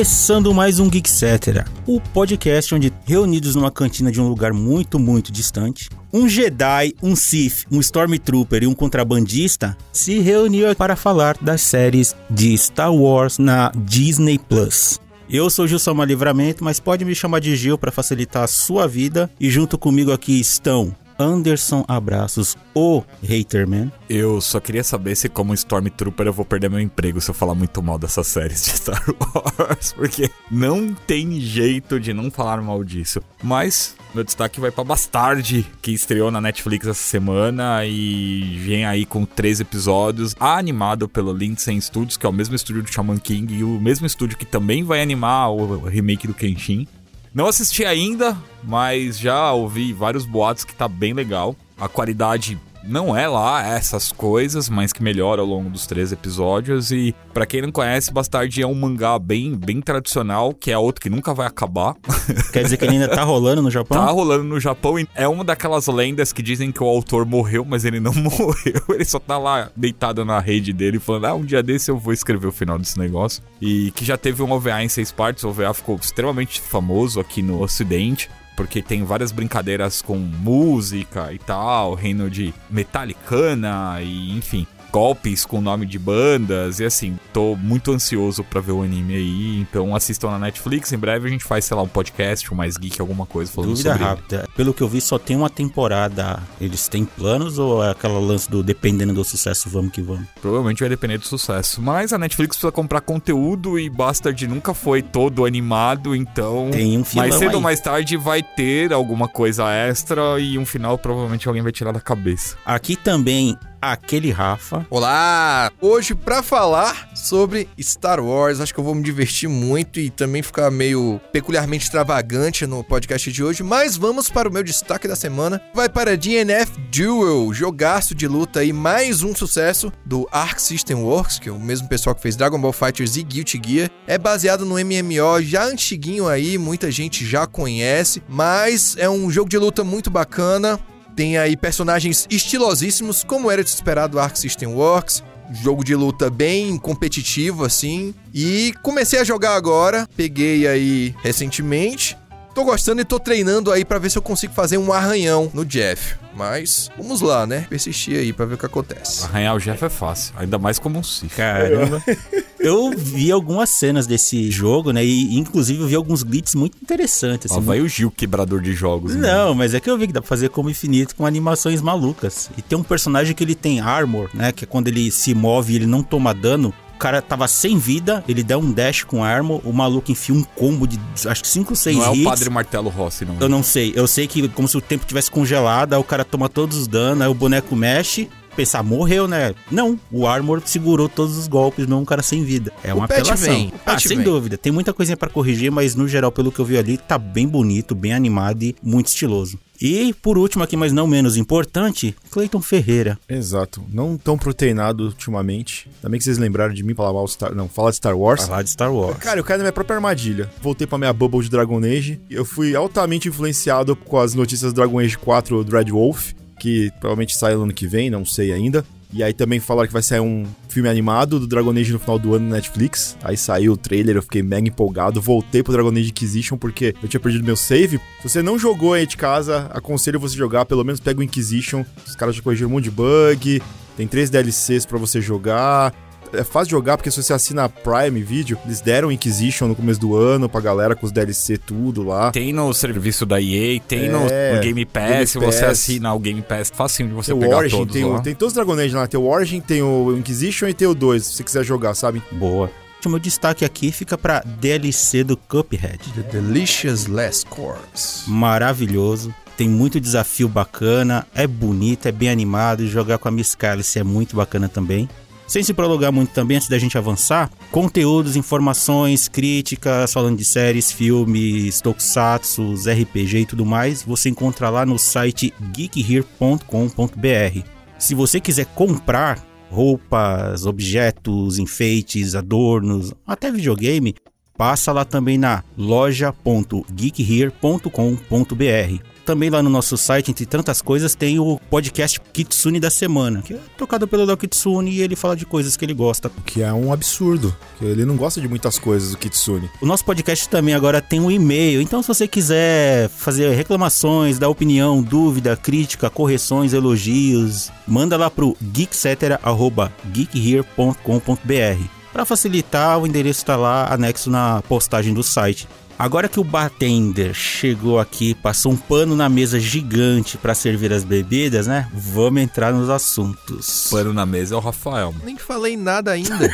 Começando mais um Geek Cetera, o podcast onde, reunidos numa cantina de um lugar muito, muito distante, um Jedi, um Sith, um Stormtrooper e um contrabandista se reuniram para falar das séries de Star Wars na Disney Plus. Eu sou Gilson Livramento, mas pode me chamar de Gil para facilitar a sua vida. E junto comigo aqui estão Anderson Abraços, o Haterman. Eu só queria saber se, como Stormtrooper, eu vou perder meu emprego se eu falar muito mal dessas séries de Star Wars, porque não tem jeito de não falar mal disso. Mas meu destaque vai para Bastard, que estreou na Netflix essa semana e vem aí com três episódios, animado pelo Lindsay Studios, que é o mesmo estúdio do Shaman King e o mesmo estúdio que também vai animar o remake do Kenshin. Não assisti ainda, mas já ouvi vários boatos que tá bem legal. A qualidade não é lá essas coisas, mas que melhora ao longo dos três episódios. E para quem não conhece, Bastard é um mangá bem, bem tradicional, que é outro que nunca vai acabar. Quer dizer que ele ainda tá rolando no Japão? Tá rolando no Japão e é uma daquelas lendas que dizem que o autor morreu, mas ele não morreu. Ele só tá lá deitado na rede dele falando: ah, um dia desse eu vou escrever o final desse negócio. E que já teve um OVA em seis partes, o OVA ficou extremamente famoso aqui no Ocidente porque tem várias brincadeiras com música e tal, reino de Metallicana e enfim golpes com nome de bandas e assim, tô muito ansioso para ver o anime aí, então assistam na Netflix, em breve a gente faz, sei lá, um podcast, um mais geek, alguma coisa falando Dúvida sobre rápida. Ele. Pelo que eu vi, só tem uma temporada. Eles têm planos ou é aquela lance do dependendo do sucesso, vamos que vamos? Provavelmente vai depender do sucesso, mas a Netflix precisa comprar conteúdo e Bastard nunca foi todo animado, então tem um mais cedo aí. ou mais tarde vai ter alguma coisa extra e um final provavelmente alguém vai tirar da cabeça. Aqui também aquele Rafa. Olá! Hoje para falar sobre Star Wars, acho que eu vou me divertir muito e também ficar meio peculiarmente extravagante no podcast de hoje, mas vamos para o meu destaque da semana. Vai para DNF Duel, jogaço de luta e mais um sucesso do Arc System Works, que é o mesmo pessoal que fez Dragon Ball FighterZ e Guilty Gear. É baseado no MMO já antiguinho aí, muita gente já conhece, mas é um jogo de luta muito bacana tem aí personagens estilosíssimos, como era de esperar do Arc System Works. Jogo de luta bem competitivo, assim. E comecei a jogar agora. Peguei aí recentemente. Tô gostando e tô treinando aí para ver se eu consigo fazer um arranhão no Jeff. Mas vamos lá, né? Persistir aí pra ver o que acontece. Arranhar o Jeff é fácil, ainda mais como um Sith. Caramba. eu vi algumas cenas desse jogo, né? E inclusive eu vi alguns glitches muito interessantes. Assim, vai o Gil quebrador de jogos. Né? Não, mas é que eu vi que dá pra fazer como infinito com animações malucas. E tem um personagem que ele tem armor, né? Que é quando ele se move e ele não toma dano cara tava sem vida, ele dá um dash com arma, o maluco enfia um combo de acho que 5 ou 6 hits. Não é o Padre Martelo Rossi, não. Eu não sei. Eu sei que como se o tempo tivesse congelado, aí o cara toma todos os danos, aí o boneco mexe, pensar, morreu, né? Não, o Armor segurou todos os golpes, não um cara sem vida. É uma apelação. Vem, ah, sem vem. dúvida. Tem muita coisinha para corrigir, mas no geral, pelo que eu vi ali, tá bem bonito, bem animado e muito estiloso. E por último aqui, mas não menos importante, Cleiton Ferreira. Exato. Não tão proteinado ultimamente. Também que vocês lembraram de mim falar mal Star... Não, falar de Star Wars. Falar de Star Wars. Cara, eu caí na minha própria armadilha. Voltei pra minha bubble de Dragon Age. Eu fui altamente influenciado com as notícias do Dragon Age 4 Dread Wolf que provavelmente sai no ano que vem, não sei ainda. E aí também falaram que vai sair um filme animado do Dragon Age no final do ano no Netflix. Aí saiu o trailer, eu fiquei mega empolgado. Voltei pro Dragon Age Inquisition porque eu tinha perdido meu save. Se você não jogou aí de casa, aconselho você jogar, pelo menos pega o Inquisition. Os caras já corrigiram um monte de bug. Tem três DLCs para você jogar é fácil de jogar porque se você assina a Prime Video, eles deram Inquisition no começo do ano pra galera com os DLC tudo lá. Tem no serviço da EA, tem é, no, no, Game Pass, Game se você assina o Game Pass, facinho de você tem pegar Origin, todos tem, lá. O, tem todos os Dragon Age lá, tem o Origin, tem o Inquisition e tem o 2, se você quiser jogar, sabe? Boa. O meu destaque aqui fica para DLC do Cuphead. The Delicious Last Course. Maravilhoso tem muito desafio bacana, é bonito, é bem animado, jogar com a Miss Cálice é muito bacana também. Sem se prolongar muito também, antes da gente avançar, conteúdos, informações, críticas, falando de séries, filmes, tokusatsu, RPG e tudo mais, você encontra lá no site geekhere.com.br. Se você quiser comprar roupas, objetos, enfeites, adornos, até videogame, passa lá também na loja.geekhere.com.br também lá no nosso site, entre tantas coisas, tem o podcast Kitsune da semana, que é tocado pelo Léo Kitsune e ele fala de coisas que ele gosta. Que é um absurdo. Que ele não gosta de muitas coisas do Kitsune. O nosso podcast também agora tem um e-mail, então se você quiser fazer reclamações, dar opinião, dúvida, crítica, correções, elogios, manda lá pro geekcetera.geekhere.com.br. Para facilitar, o endereço está lá anexo na postagem do site. Agora que o bartender chegou aqui, passou um pano na mesa gigante para servir as bebidas, né? Vamos entrar nos assuntos. Pano na mesa é o Rafael. Nem falei nada ainda.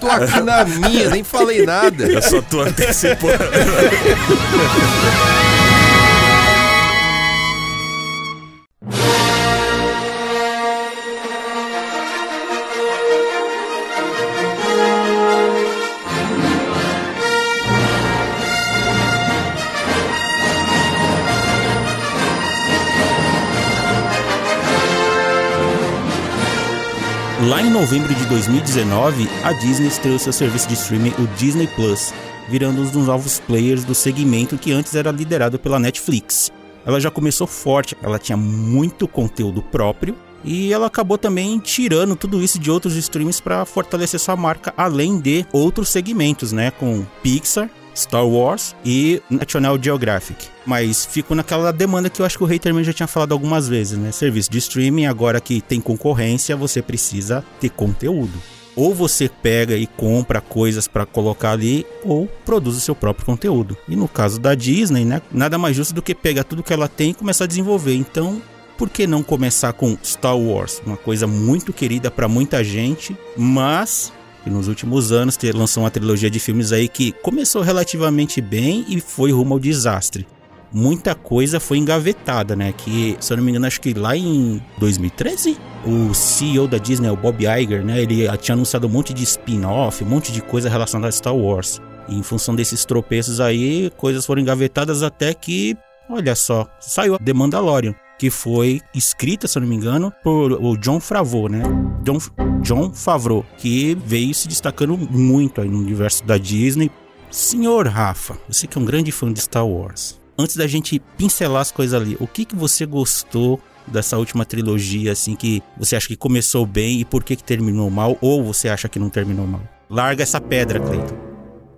tô aqui na minha, nem falei nada. Eu só tô antecipando. Lá em novembro de 2019, a Disney estreou seu serviço de streaming, o Disney Plus, virando um dos novos players do segmento que antes era liderado pela Netflix. Ela já começou forte, ela tinha muito conteúdo próprio e ela acabou também tirando tudo isso de outros streams para fortalecer sua marca, além de outros segmentos, né, com Pixar, Star Wars e National Geographic. Mas fico naquela demanda que eu acho que o Rei também já tinha falado algumas vezes, né? Serviço de streaming, agora que tem concorrência, você precisa ter conteúdo. Ou você pega e compra coisas para colocar ali, ou produz o seu próprio conteúdo. E no caso da Disney, né, nada mais justo do que pegar tudo que ela tem e começar a desenvolver. Então, por que não começar com Star Wars? Uma coisa muito querida para muita gente, mas nos últimos anos lançou uma trilogia de filmes aí que começou relativamente bem e foi rumo ao desastre. Muita coisa foi engavetada, né? Que, se eu não me engano, acho que lá em 2013, o CEO da Disney, o Bob Iger, né? Ele tinha anunciado um monte de spin-off, um monte de coisa relacionada a Star Wars. E em função desses tropeços aí, coisas foram engavetadas até que, olha só, saiu The Mandalorian que foi escrita, se eu não me engano, por o John Favreau, né? John, John Favreau, que veio se destacando muito aí no universo da Disney. Senhor Rafa, você que é um grande fã de Star Wars, antes da gente pincelar as coisas ali, o que, que você gostou dessa última trilogia, assim, que você acha que começou bem e por que, que terminou mal, ou você acha que não terminou mal? Larga essa pedra, Cleiton.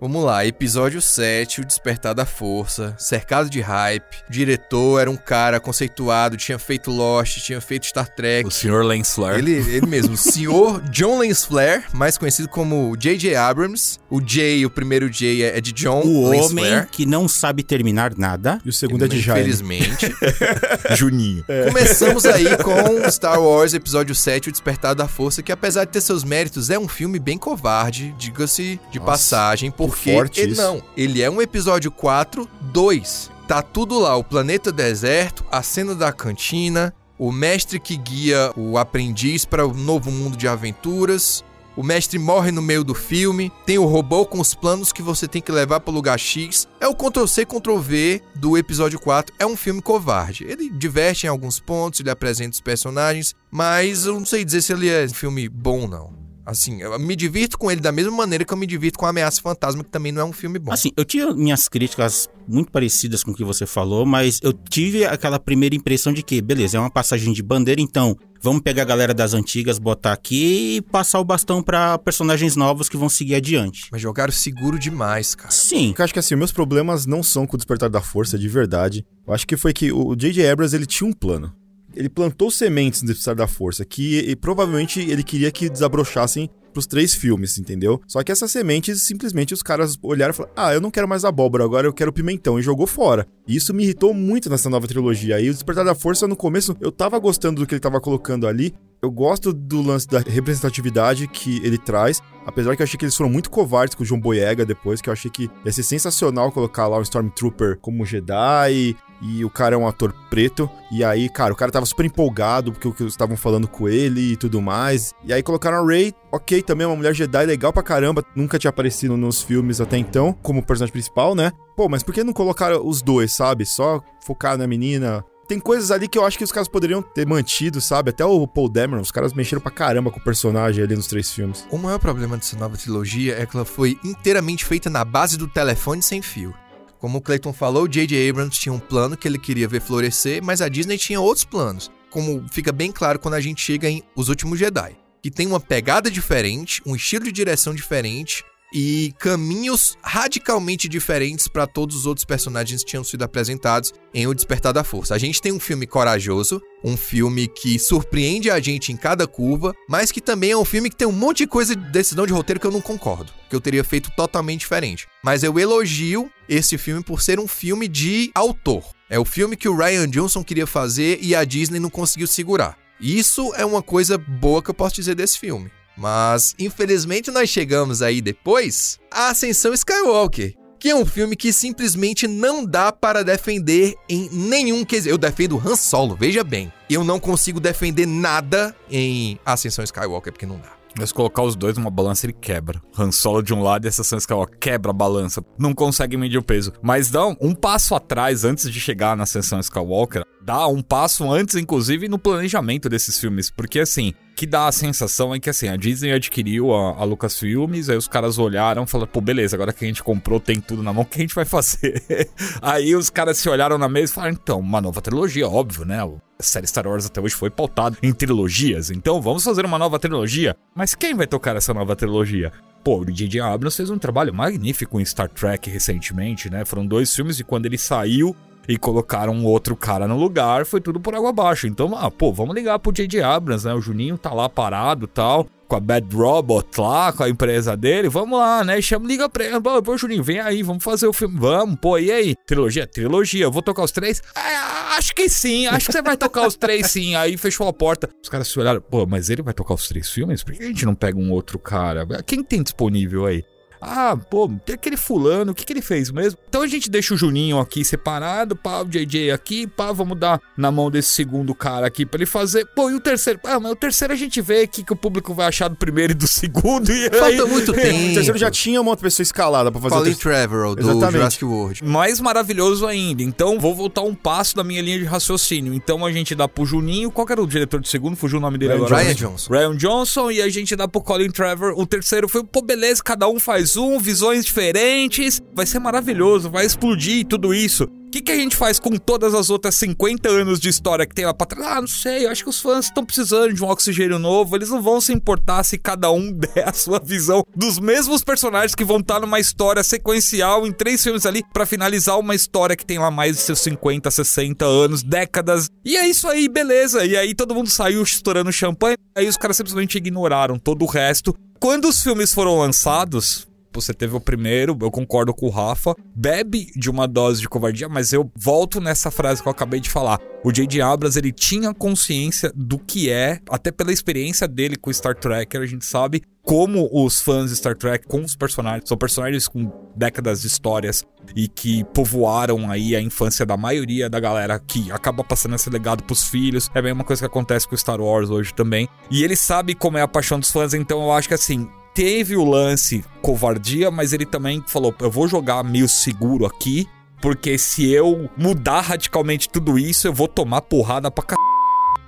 Vamos lá, episódio 7, O Despertar da Força, cercado de hype. O diretor era um cara conceituado, tinha feito Lost, tinha feito Star Trek. O Sr. Lance Flair. Ele, ele mesmo, o Sr. John Lance Flair, mais conhecido como J.J. Abrams. O J, o primeiro J é de John o Lance homem Flair. que não sabe terminar nada. E o segundo é de Jaime. Infelizmente. Juninho. Começamos aí com Star Wars Episódio 7, O Despertar da Força, que apesar de ter seus méritos, é um filme bem covarde, diga-se de Nossa, passagem, porque forte ele isso. não, ele é um episódio 4, 2. Tá tudo lá, o planeta deserto, a cena da cantina, o mestre que guia o aprendiz para o novo mundo de aventuras. O mestre morre no meio do filme, tem o robô com os planos que você tem que levar para o lugar X. É o Ctrl-C, Ctrl-V do episódio 4. É um filme covarde. Ele diverte em alguns pontos, ele apresenta os personagens, mas eu não sei dizer se ele é um filme bom, não. Assim, eu me divirto com ele da mesma maneira que eu me divirto com Ameaça Fantasma, que também não é um filme bom. Assim, eu tinha minhas críticas muito parecidas com o que você falou, mas eu tive aquela primeira impressão de que, beleza, é uma passagem de bandeira, então vamos pegar a galera das antigas, botar aqui e passar o bastão pra personagens novos que vão seguir adiante. Mas jogaram seguro demais, cara. Sim, Eu acho que assim, meus problemas não são com o Despertar da Força, de verdade. Eu acho que foi que o J.J. Abrams, ele tinha um plano. Ele plantou sementes no Despertar da Força, que e, provavelmente ele queria que desabrochassem pros três filmes, entendeu? Só que essas sementes, simplesmente os caras olharam e falaram: Ah, eu não quero mais abóbora, agora eu quero pimentão, e jogou fora. E isso me irritou muito nessa nova trilogia. Aí o Despertar da Força, no começo, eu tava gostando do que ele tava colocando ali. Eu gosto do lance da representatividade que ele traz, apesar que eu achei que eles foram muito covardes com o João Boyega depois, que eu achei que ia ser sensacional colocar lá o Stormtrooper como Jedi, e o cara é um ator preto. E aí, cara, o cara tava super empolgado porque o que estavam falando com ele e tudo mais. E aí colocaram a Rey, ok, também é uma mulher Jedi legal pra caramba. Nunca tinha aparecido nos filmes até então, como personagem principal, né? Pô, mas por que não colocaram os dois, sabe? Só focar na menina. Tem coisas ali que eu acho que os caras poderiam ter mantido, sabe? Até o Paul Dameron, os caras mexeram pra caramba com o personagem ali nos três filmes. O maior problema dessa nova trilogia é que ela foi inteiramente feita na base do telefone sem fio. Como o Clayton falou, J.J. Abrams tinha um plano que ele queria ver florescer, mas a Disney tinha outros planos. Como fica bem claro quando a gente chega em Os Últimos Jedi. Que tem uma pegada diferente, um estilo de direção diferente, e caminhos radicalmente diferentes para todos os outros personagens que tinham sido apresentados em O Despertar da Força. A gente tem um filme corajoso, um filme que surpreende a gente em cada curva, mas que também é um filme que tem um monte de coisa de decisão de roteiro que eu não concordo, que eu teria feito totalmente diferente. Mas eu elogio esse filme por ser um filme de autor. É o filme que o Ryan Johnson queria fazer e a Disney não conseguiu segurar. Isso é uma coisa boa que eu posso dizer desse filme. Mas, infelizmente, nós chegamos aí depois a Ascensão Skywalker, que é um filme que simplesmente não dá para defender em nenhum quesito. Eu defendo Han Solo, veja bem. Eu não consigo defender nada em Ascensão Skywalker, porque não dá. Mas colocar os dois numa balança, ele quebra. Han Solo de um lado e essa Ascensão Skywalker quebra a balança. Não consegue medir o peso. Mas dá um passo atrás antes de chegar na Ascensão Skywalker. Dá um passo antes, inclusive, no planejamento desses filmes. Porque, assim, que dá a sensação é que assim, a Disney adquiriu a, a Lucasfilmes, aí os caras olharam e falaram, pô, beleza, agora que a gente comprou, tem tudo na mão, o que a gente vai fazer? aí os caras se olharam na mesa e falaram, então, uma nova trilogia, óbvio, né? A série Star Wars até hoje foi pautada em trilogias, então vamos fazer uma nova trilogia. Mas quem vai tocar essa nova trilogia? Pô, o J.J. Abrams fez um trabalho magnífico em Star Trek recentemente, né? Foram dois filmes e quando ele saiu, e colocaram um outro cara no lugar, foi tudo por água abaixo. Então, ah, pô, vamos ligar pro J.J. Abrams, né? O Juninho tá lá parado tal, com a Bad Robot lá, com a empresa dele. Vamos lá, né? Chama, liga pra ele. Pô, Juninho, vem aí, vamos fazer o filme. Vamos, pô, e aí? Trilogia? Trilogia. Eu vou tocar os três? É, acho que sim, acho que você vai tocar os três sim. Aí fechou a porta. Os caras se olharam, pô, mas ele vai tocar os três filmes? Por que a gente não pega um outro cara? Quem tem disponível aí? Ah, pô, tem aquele fulano, o que, que ele fez mesmo? Então a gente deixa o Juninho aqui separado, pá, o JJ aqui, pá, vamos dar na mão desse segundo cara aqui pra ele fazer. Pô, e o terceiro? Ah, mas o terceiro a gente vê aqui que o público vai achar do primeiro e do segundo. E Falta aí... muito tempo. O terceiro já tinha uma outra pessoa escalada pra fazer Colin Trevorrow, do Exatamente. Jurassic World. Mais maravilhoso ainda. Então vou voltar um passo da minha linha de raciocínio. Então a gente dá pro Juninho, qual era o diretor do segundo? Fugiu o nome dele Ryan agora. Ryan Johnson. Ryan Johnson, e a gente dá pro Colin Trevor. O terceiro foi, pô, beleza, cada um faz um, visões diferentes, vai ser maravilhoso, vai explodir tudo isso. O que, que a gente faz com todas as outras 50 anos de história que tem lá pra trás? Ah, não sei, eu acho que os fãs estão precisando de um oxigênio novo. Eles não vão se importar se cada um der a sua visão dos mesmos personagens que vão estar numa história sequencial em três filmes ali para finalizar uma história que tem lá mais de seus 50, 60 anos, décadas. E é isso aí, beleza. E aí todo mundo saiu estourando champanhe. Aí os caras simplesmente ignoraram todo o resto. Quando os filmes foram lançados, você teve o primeiro, eu concordo com o Rafa, bebe de uma dose de covardia, mas eu volto nessa frase que eu acabei de falar. O J.J. Abrams, ele tinha consciência do que é, até pela experiência dele com Star Trek, a gente sabe como os fãs de Star Trek com os personagens, são personagens com décadas de histórias e que povoaram aí a infância da maioria da galera que acaba passando esse legado pros filhos. É a mesma coisa que acontece com Star Wars hoje também. E ele sabe como é a paixão dos fãs, então eu acho que assim, teve o lance covardia, mas ele também falou: eu vou jogar meio seguro aqui, porque se eu mudar radicalmente tudo isso, eu vou tomar porrada pra c.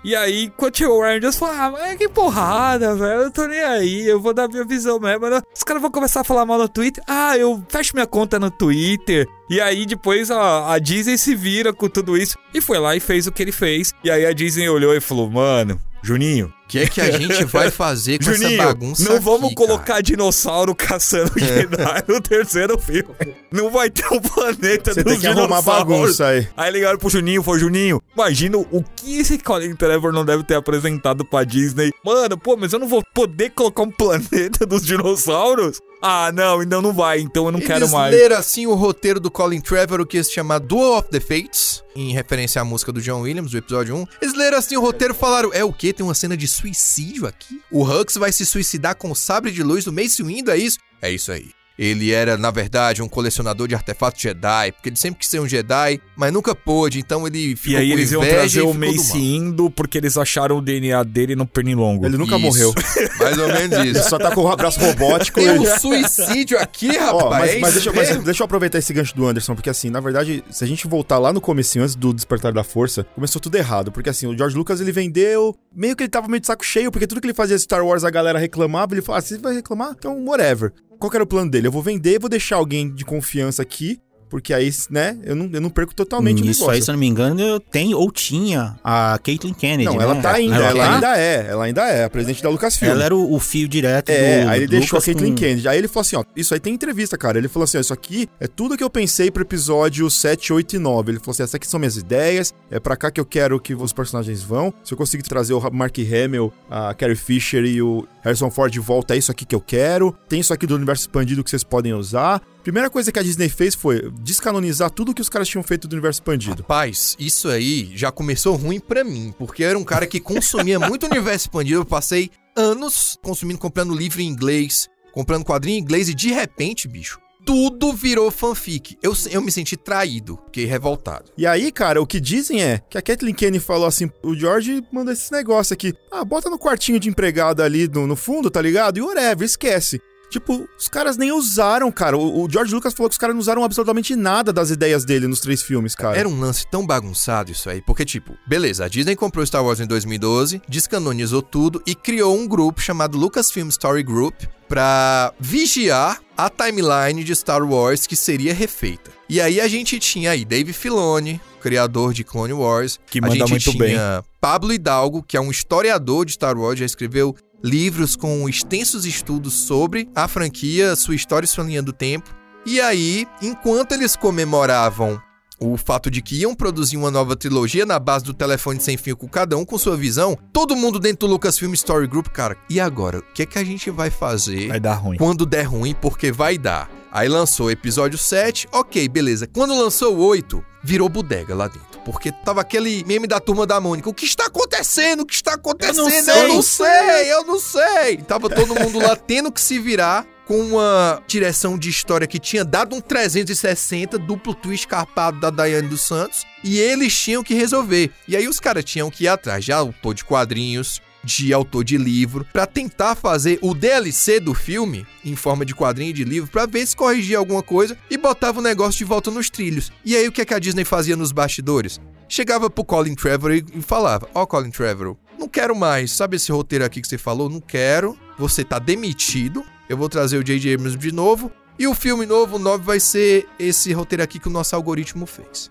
E aí, continuou o Rangers falou: Ah, mas que porrada, velho. Eu tô nem aí, eu vou dar minha visão mesmo. Os caras vão começar a falar mal no Twitter. Ah, eu fecho minha conta no Twitter. E aí, depois a, a Disney se vira com tudo isso. E foi lá e fez o que ele fez. E aí a Disney olhou e falou: Mano, Juninho. O que é que a gente vai fazer com Juninho, essa bagunça? Não vamos aqui, colocar cara? dinossauro caçando Jedi no terceiro filme. Não vai ter um planeta Você dos tem que arrumar bagunça aí. Aí ligaram pro Juninho, foi Juninho, imagina o que esse Colin Trevor não deve ter apresentado pra Disney. Mano, pô, mas eu não vou poder colocar um planeta dos dinossauros? Ah, não, então não vai, então eu não Eles quero mais. leram assim o roteiro do Colin Trevor, o que se chama Duel of the Fates, em referência à música do John Williams, do episódio 1. Eles leram assim o roteiro e falaram: é o quê? Tem uma cena de suicídio aqui? O Hux vai se suicidar com o sabre de luz do Mace Windu, é isso? É isso aí. Ele era, na verdade, um colecionador de artefatos Jedi, porque ele sempre quis ser um Jedi, mas nunca pôde, então ele ficou E aí com eles iam trazer e o Mace indo porque eles acharam o DNA dele no pernilongo. Ele nunca Isso. morreu. Mais ou menos Ele isso. só tá com o braço robótico Tem e... um suicídio aqui, rapaz. Ó, mas, mas é deixa, isso mas deixa eu aproveitar esse gancho do Anderson, porque assim, na verdade, se a gente voltar lá no comecinho, antes do Despertar da Força, começou tudo errado, porque assim, o George Lucas, ele vendeu, meio que ele tava meio de saco cheio, porque tudo que ele fazia Star Wars, a galera reclamava, ele falava, ah, você vai reclamar? Então, whatever. Qual era o plano dele? Eu vou vender, vou deixar alguém de confiança aqui, porque aí, né, eu não, eu não perco totalmente o Isso negócio. aí, se eu não me engano, tem ou tinha a Caitlyn Kennedy. Não, né? ela tá ainda, Ela ela, tá? ainda é, ela ainda é a presidente da Lucasfilm. Ela era o, o fio direto É, do aí ele do deixou a Lucas Caitlyn com- Kennedy. Aí ele falou assim, ó, isso aí tem entrevista, cara. Ele falou assim, ó, isso aqui é tudo que eu pensei pro episódio 7, 8 e 9. Ele falou assim, essas aqui são minhas ideias, é pra cá que eu quero que os personagens vão. Se eu conseguir trazer o Mark Hamill, a Carrie Fisher e o Harrison Ford de volta, é isso aqui que eu quero. Tem isso aqui do universo expandido que vocês podem usar. Primeira coisa que a Disney fez foi descanonizar tudo que os caras tinham feito do universo expandido. Rapaz, isso aí já começou ruim pra mim, porque eu era um cara que consumia muito universo expandido. Eu passei anos consumindo, comprando livro em inglês, comprando quadrinho em inglês e de repente, bicho, tudo virou fanfic. Eu, eu me senti traído, fiquei revoltado. E aí, cara, o que dizem é que a Kathleen Kennedy falou assim: o George manda esse negócio aqui. Ah, bota no quartinho de empregada ali no, no fundo, tá ligado? E whatever, esquece. Tipo, os caras nem usaram, cara. O, o George Lucas falou que os caras não usaram absolutamente nada das ideias dele nos três filmes, cara. Era um lance tão bagunçado isso aí, porque, tipo, beleza, a Disney comprou Star Wars em 2012, descanonizou tudo e criou um grupo chamado Lucasfilm Story Group pra vigiar a timeline de Star Wars que seria refeita. E aí a gente tinha aí Dave Filoni, criador de Clone Wars, Que a manda gente muito bem. tinha Pablo Hidalgo, que é um historiador de Star Wars, já escreveu livros com extensos estudos sobre a franquia, sua história e sua linha do tempo. E aí, enquanto eles comemoravam o fato de que iam produzir uma nova trilogia na base do telefone sem fio com cada um com sua visão, todo mundo dentro do Lucasfilm Story Group, cara, e agora? O que é que a gente vai fazer Vai dar ruim. quando der ruim? Porque vai dar. Aí lançou o episódio 7, ok, beleza. Quando lançou o 8, virou bodega lá dentro. Porque tava aquele meme da turma da Mônica. O que está acontecendo? O que está acontecendo? Eu não sei, eu não sei. Tava todo mundo lá tendo que se virar com uma direção de história que tinha dado um 360, duplo twist carpado da Daiane dos Santos, e eles tinham que resolver. E aí os caras tinham que ir atrás de autor de quadrinhos, de autor de livro, pra tentar fazer o DLC do filme em forma de quadrinho de livro, pra ver se corrigia alguma coisa e botava o negócio de volta nos trilhos. E aí o que, é que a Disney fazia nos bastidores? Chegava pro Colin Trevorrow e falava: Ó, Colin Trevorrow, não quero mais. Sabe esse roteiro aqui que você falou? Não quero. Você tá demitido. Eu vou trazer o J.J. Abrams de novo. E o filme novo, o 9, vai ser esse roteiro aqui que o nosso algoritmo fez.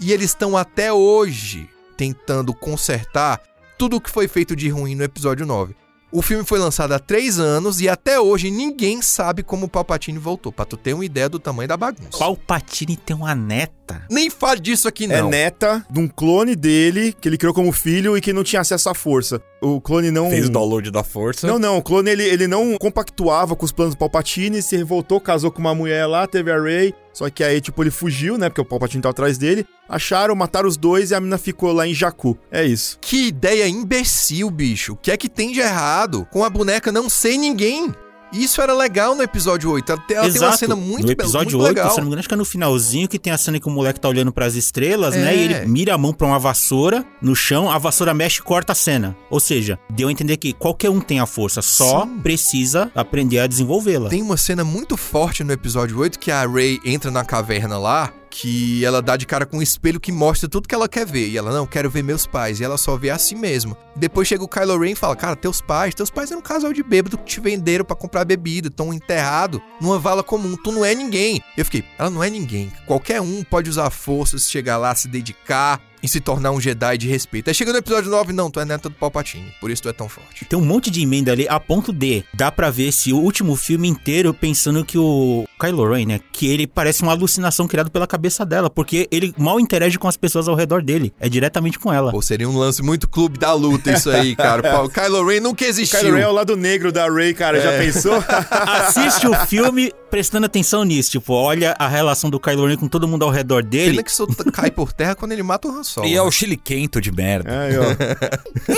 E eles estão até hoje tentando consertar tudo o que foi feito de ruim no episódio 9. O filme foi lançado há três anos e até hoje ninguém sabe como o Palpatine voltou, pra tu ter uma ideia do tamanho da bagunça. Palpatine tem uma neta. Nem fale disso aqui É não. neta de um clone dele, que ele criou como filho e que não tinha acesso à força. O clone não. Fez o download da força. Não, não, o clone ele, ele não compactuava com os planos do Palpatine, se revoltou, casou com uma mulher lá, teve a Rey. Só que aí, tipo, ele fugiu, né? Porque o Palpatine tava atrás dele. Acharam, mataram os dois e a mina ficou lá em Jakku. É isso. Que ideia imbecil, bicho. O que é que tem de errado com a boneca não ser ninguém? Isso era legal no episódio 8. Ela tem, ela tem uma cena muito, no be- episódio muito 8, legal. se não me engano, acho que é no finalzinho que tem a cena que o moleque tá olhando pras estrelas, né? É. E ele mira a mão pra uma vassoura no chão, a vassoura mexe e corta a cena. Ou seja, deu a entender que qualquer um tem a força, só Sim. precisa aprender a desenvolvê-la. Tem uma cena muito forte no episódio 8 que a Rey entra na caverna lá, que ela dá de cara com um espelho que mostra tudo que ela quer ver. E ela, não, quero ver meus pais. E ela só vê a si mesma. Depois chega o Kylo Ren e fala, cara, teus pais, teus pais eram um casal de bêbado que te venderam pra comprar bebida, estão enterrados numa vala comum. Tu não é ninguém. Eu fiquei, ela não é ninguém. Qualquer um pode usar a força, se chegar lá, se dedicar e se tornar um Jedi de respeito. Aí chega no episódio 9, não, tu é neta do Palpatine. Por isso tu é tão forte. Tem um monte de emenda ali, a ponto de dá pra ver esse último filme inteiro pensando que o Kylo Ren, né, que ele parece uma alucinação criada pela cabeça dela, porque ele mal interage com as pessoas ao redor dele, é diretamente com ela. Pô, seria um lance muito clube da luta isso aí, cara. O Kylo Ren nunca O existiu. Kylo Ren é o lado negro da Rey, cara. Já pensou? Assiste o filme prestando atenção nisso, tipo, olha a relação do Kylo Ren com todo mundo ao redor dele. Pena que isso cai por terra quando ele mata o Han Solo. E é o chili quento de merda. Aí, ó.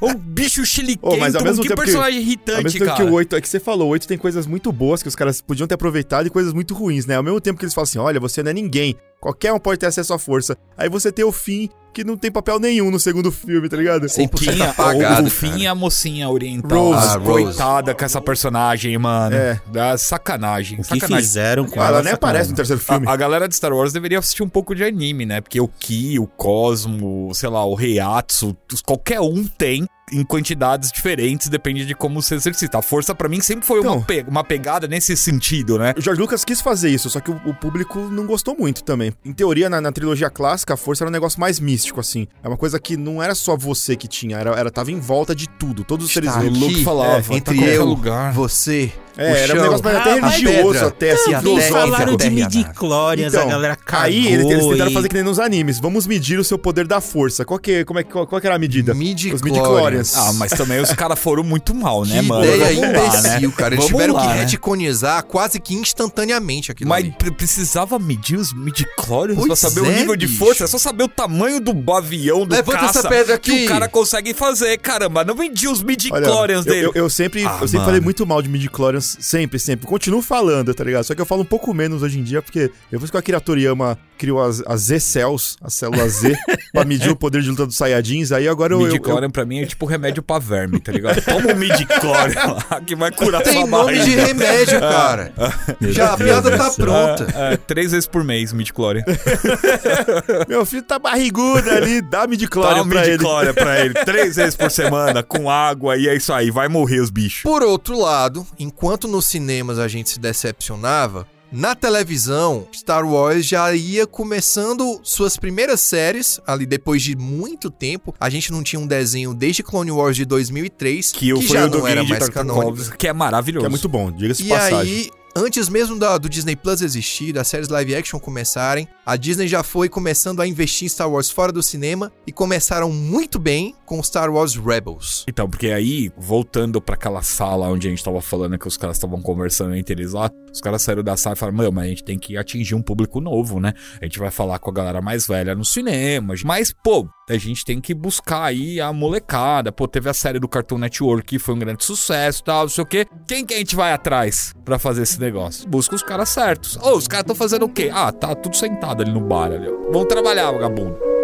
O bicho chili Ô, mas ao mesmo que tempo que- personagem Ao irritante, mesmo tempo cara. que o 8, é que você falou, o 8 tem coisas muito boas que os caras podiam ter aproveitado e coisas muito ruins, né? Ao mesmo tempo que eles falam assim: olha, você não é ninguém. Qualquer um pode ter acesso à força. Aí você tem o Finn, que não tem papel nenhum no segundo filme, tá ligado? 100% O Finn, apagado, o, Finn e a mocinha oriental. Rose. Ah, Rose. Coitada com essa personagem, mano. É. Da sacanagem. O que sacanagem. fizeram com Ela ela? nem aparece no terceiro filme. A, a galera de Star Wars deveria assistir um pouco de anime, né? Porque o Ki, o Cosmo, sei lá, o Reiatsu, qualquer um tem em quantidades diferentes, depende de como você exercita. A força, pra mim, sempre foi uma, Então. pe- uma pegada nesse sentido, né? O George Lucas quis fazer isso, só que o, o público não gostou muito também. Em teoria, na, na trilogia clássica, a força era um negócio mais místico, assim. É uma coisa que não era só você que tinha, era, era tava em volta de tudo. Todos os seres vivos. Luke falava, é, tá entre qualquer eu, lugar. você, o É, era um chão, negócio mais até religioso, pedra, até assim, terra, falaram a de terra e a midi-chlorians, galera cagou aí eles, eles tentaram e- fazer que nem nos animes. Vamos medir o seu poder da força. Qual que, como é, que- qual, qual que era a medida? Midi-chlorians. Os midi-chlorians. Ah, mas também os caras foram muito mal, né, Que mano? ideia imbecil, né? cara. Eles Vamos tiveram lá, que né? reticonizar quase que instantaneamente aquilo Mas ali. precisava medir os midi-chlorians pra Pois saber o é, nível de bicho. força. É só saber o tamanho do avião, do Levanta caça essa pedra que aqui. o cara consegue fazer. Caramba, não vendi os midi-chlorians eu, dele. eu, eu sempre, Ah, eu sempre mano. falei muito mal de midi-chlorians, sempre, sempre. Continuo falando, tá ligado? Só que eu falo um pouco menos hoje em dia, porque depois que o Akira Toriyama criou as, as Z-Cells, as células Z, pra medir o poder de luta dos Saiyajins, aí agora eu... eu, eu Midi-chlorian pra mim é tipo remédio pra verme, tá ligado? Toma um midi-chlorian lá que vai curar Tem sua nome de remédio, cara. Já a piada tá pronta. É, é, três vezes por mês, midi-chlorian. meu filho tá barrigudo ali, dá Dá midi-chlorian pra ele. midi-chlorian pra ele. Três vezes por semana, com água, e é isso aí. Vai morrer os bichos. Por outro lado, enquanto nos cinemas a gente se decepcionava, na televisão, Star Wars já ia começando suas primeiras séries, ali depois de muito tempo. A gente não tinha um desenho desde Clone Wars de 2003, Que, eu fui já não era mais canônico. Que é maravilhoso. Que é muito bom, diga-se de E passagem. aí, antes mesmo do Disney Plus existir, das séries live action começarem, a Disney já foi começando a investir em Star Wars fora do cinema e começaram muito bem com Star Wars Rebels. Então, porque aí, voltando pra aquela sala onde a gente tava falando que os caras estavam conversando entre eles lá, os caras saíram da sala e falaram, meu, mas a gente tem que atingir um público novo, né? A gente vai falar com a galera mais velha no cinema. Mas, pô, a gente tem que buscar aí a molecada. Pô, teve a série do Cartoon Network que foi um grande sucesso tal, não sei o quê. Quem que a gente vai atrás pra fazer esse negócio? Busca os caras certos. Ô, os caras estão fazendo o quê? Ah, tá tudo sentado ali no bar ali. Vamos trabalhar, vagabundo.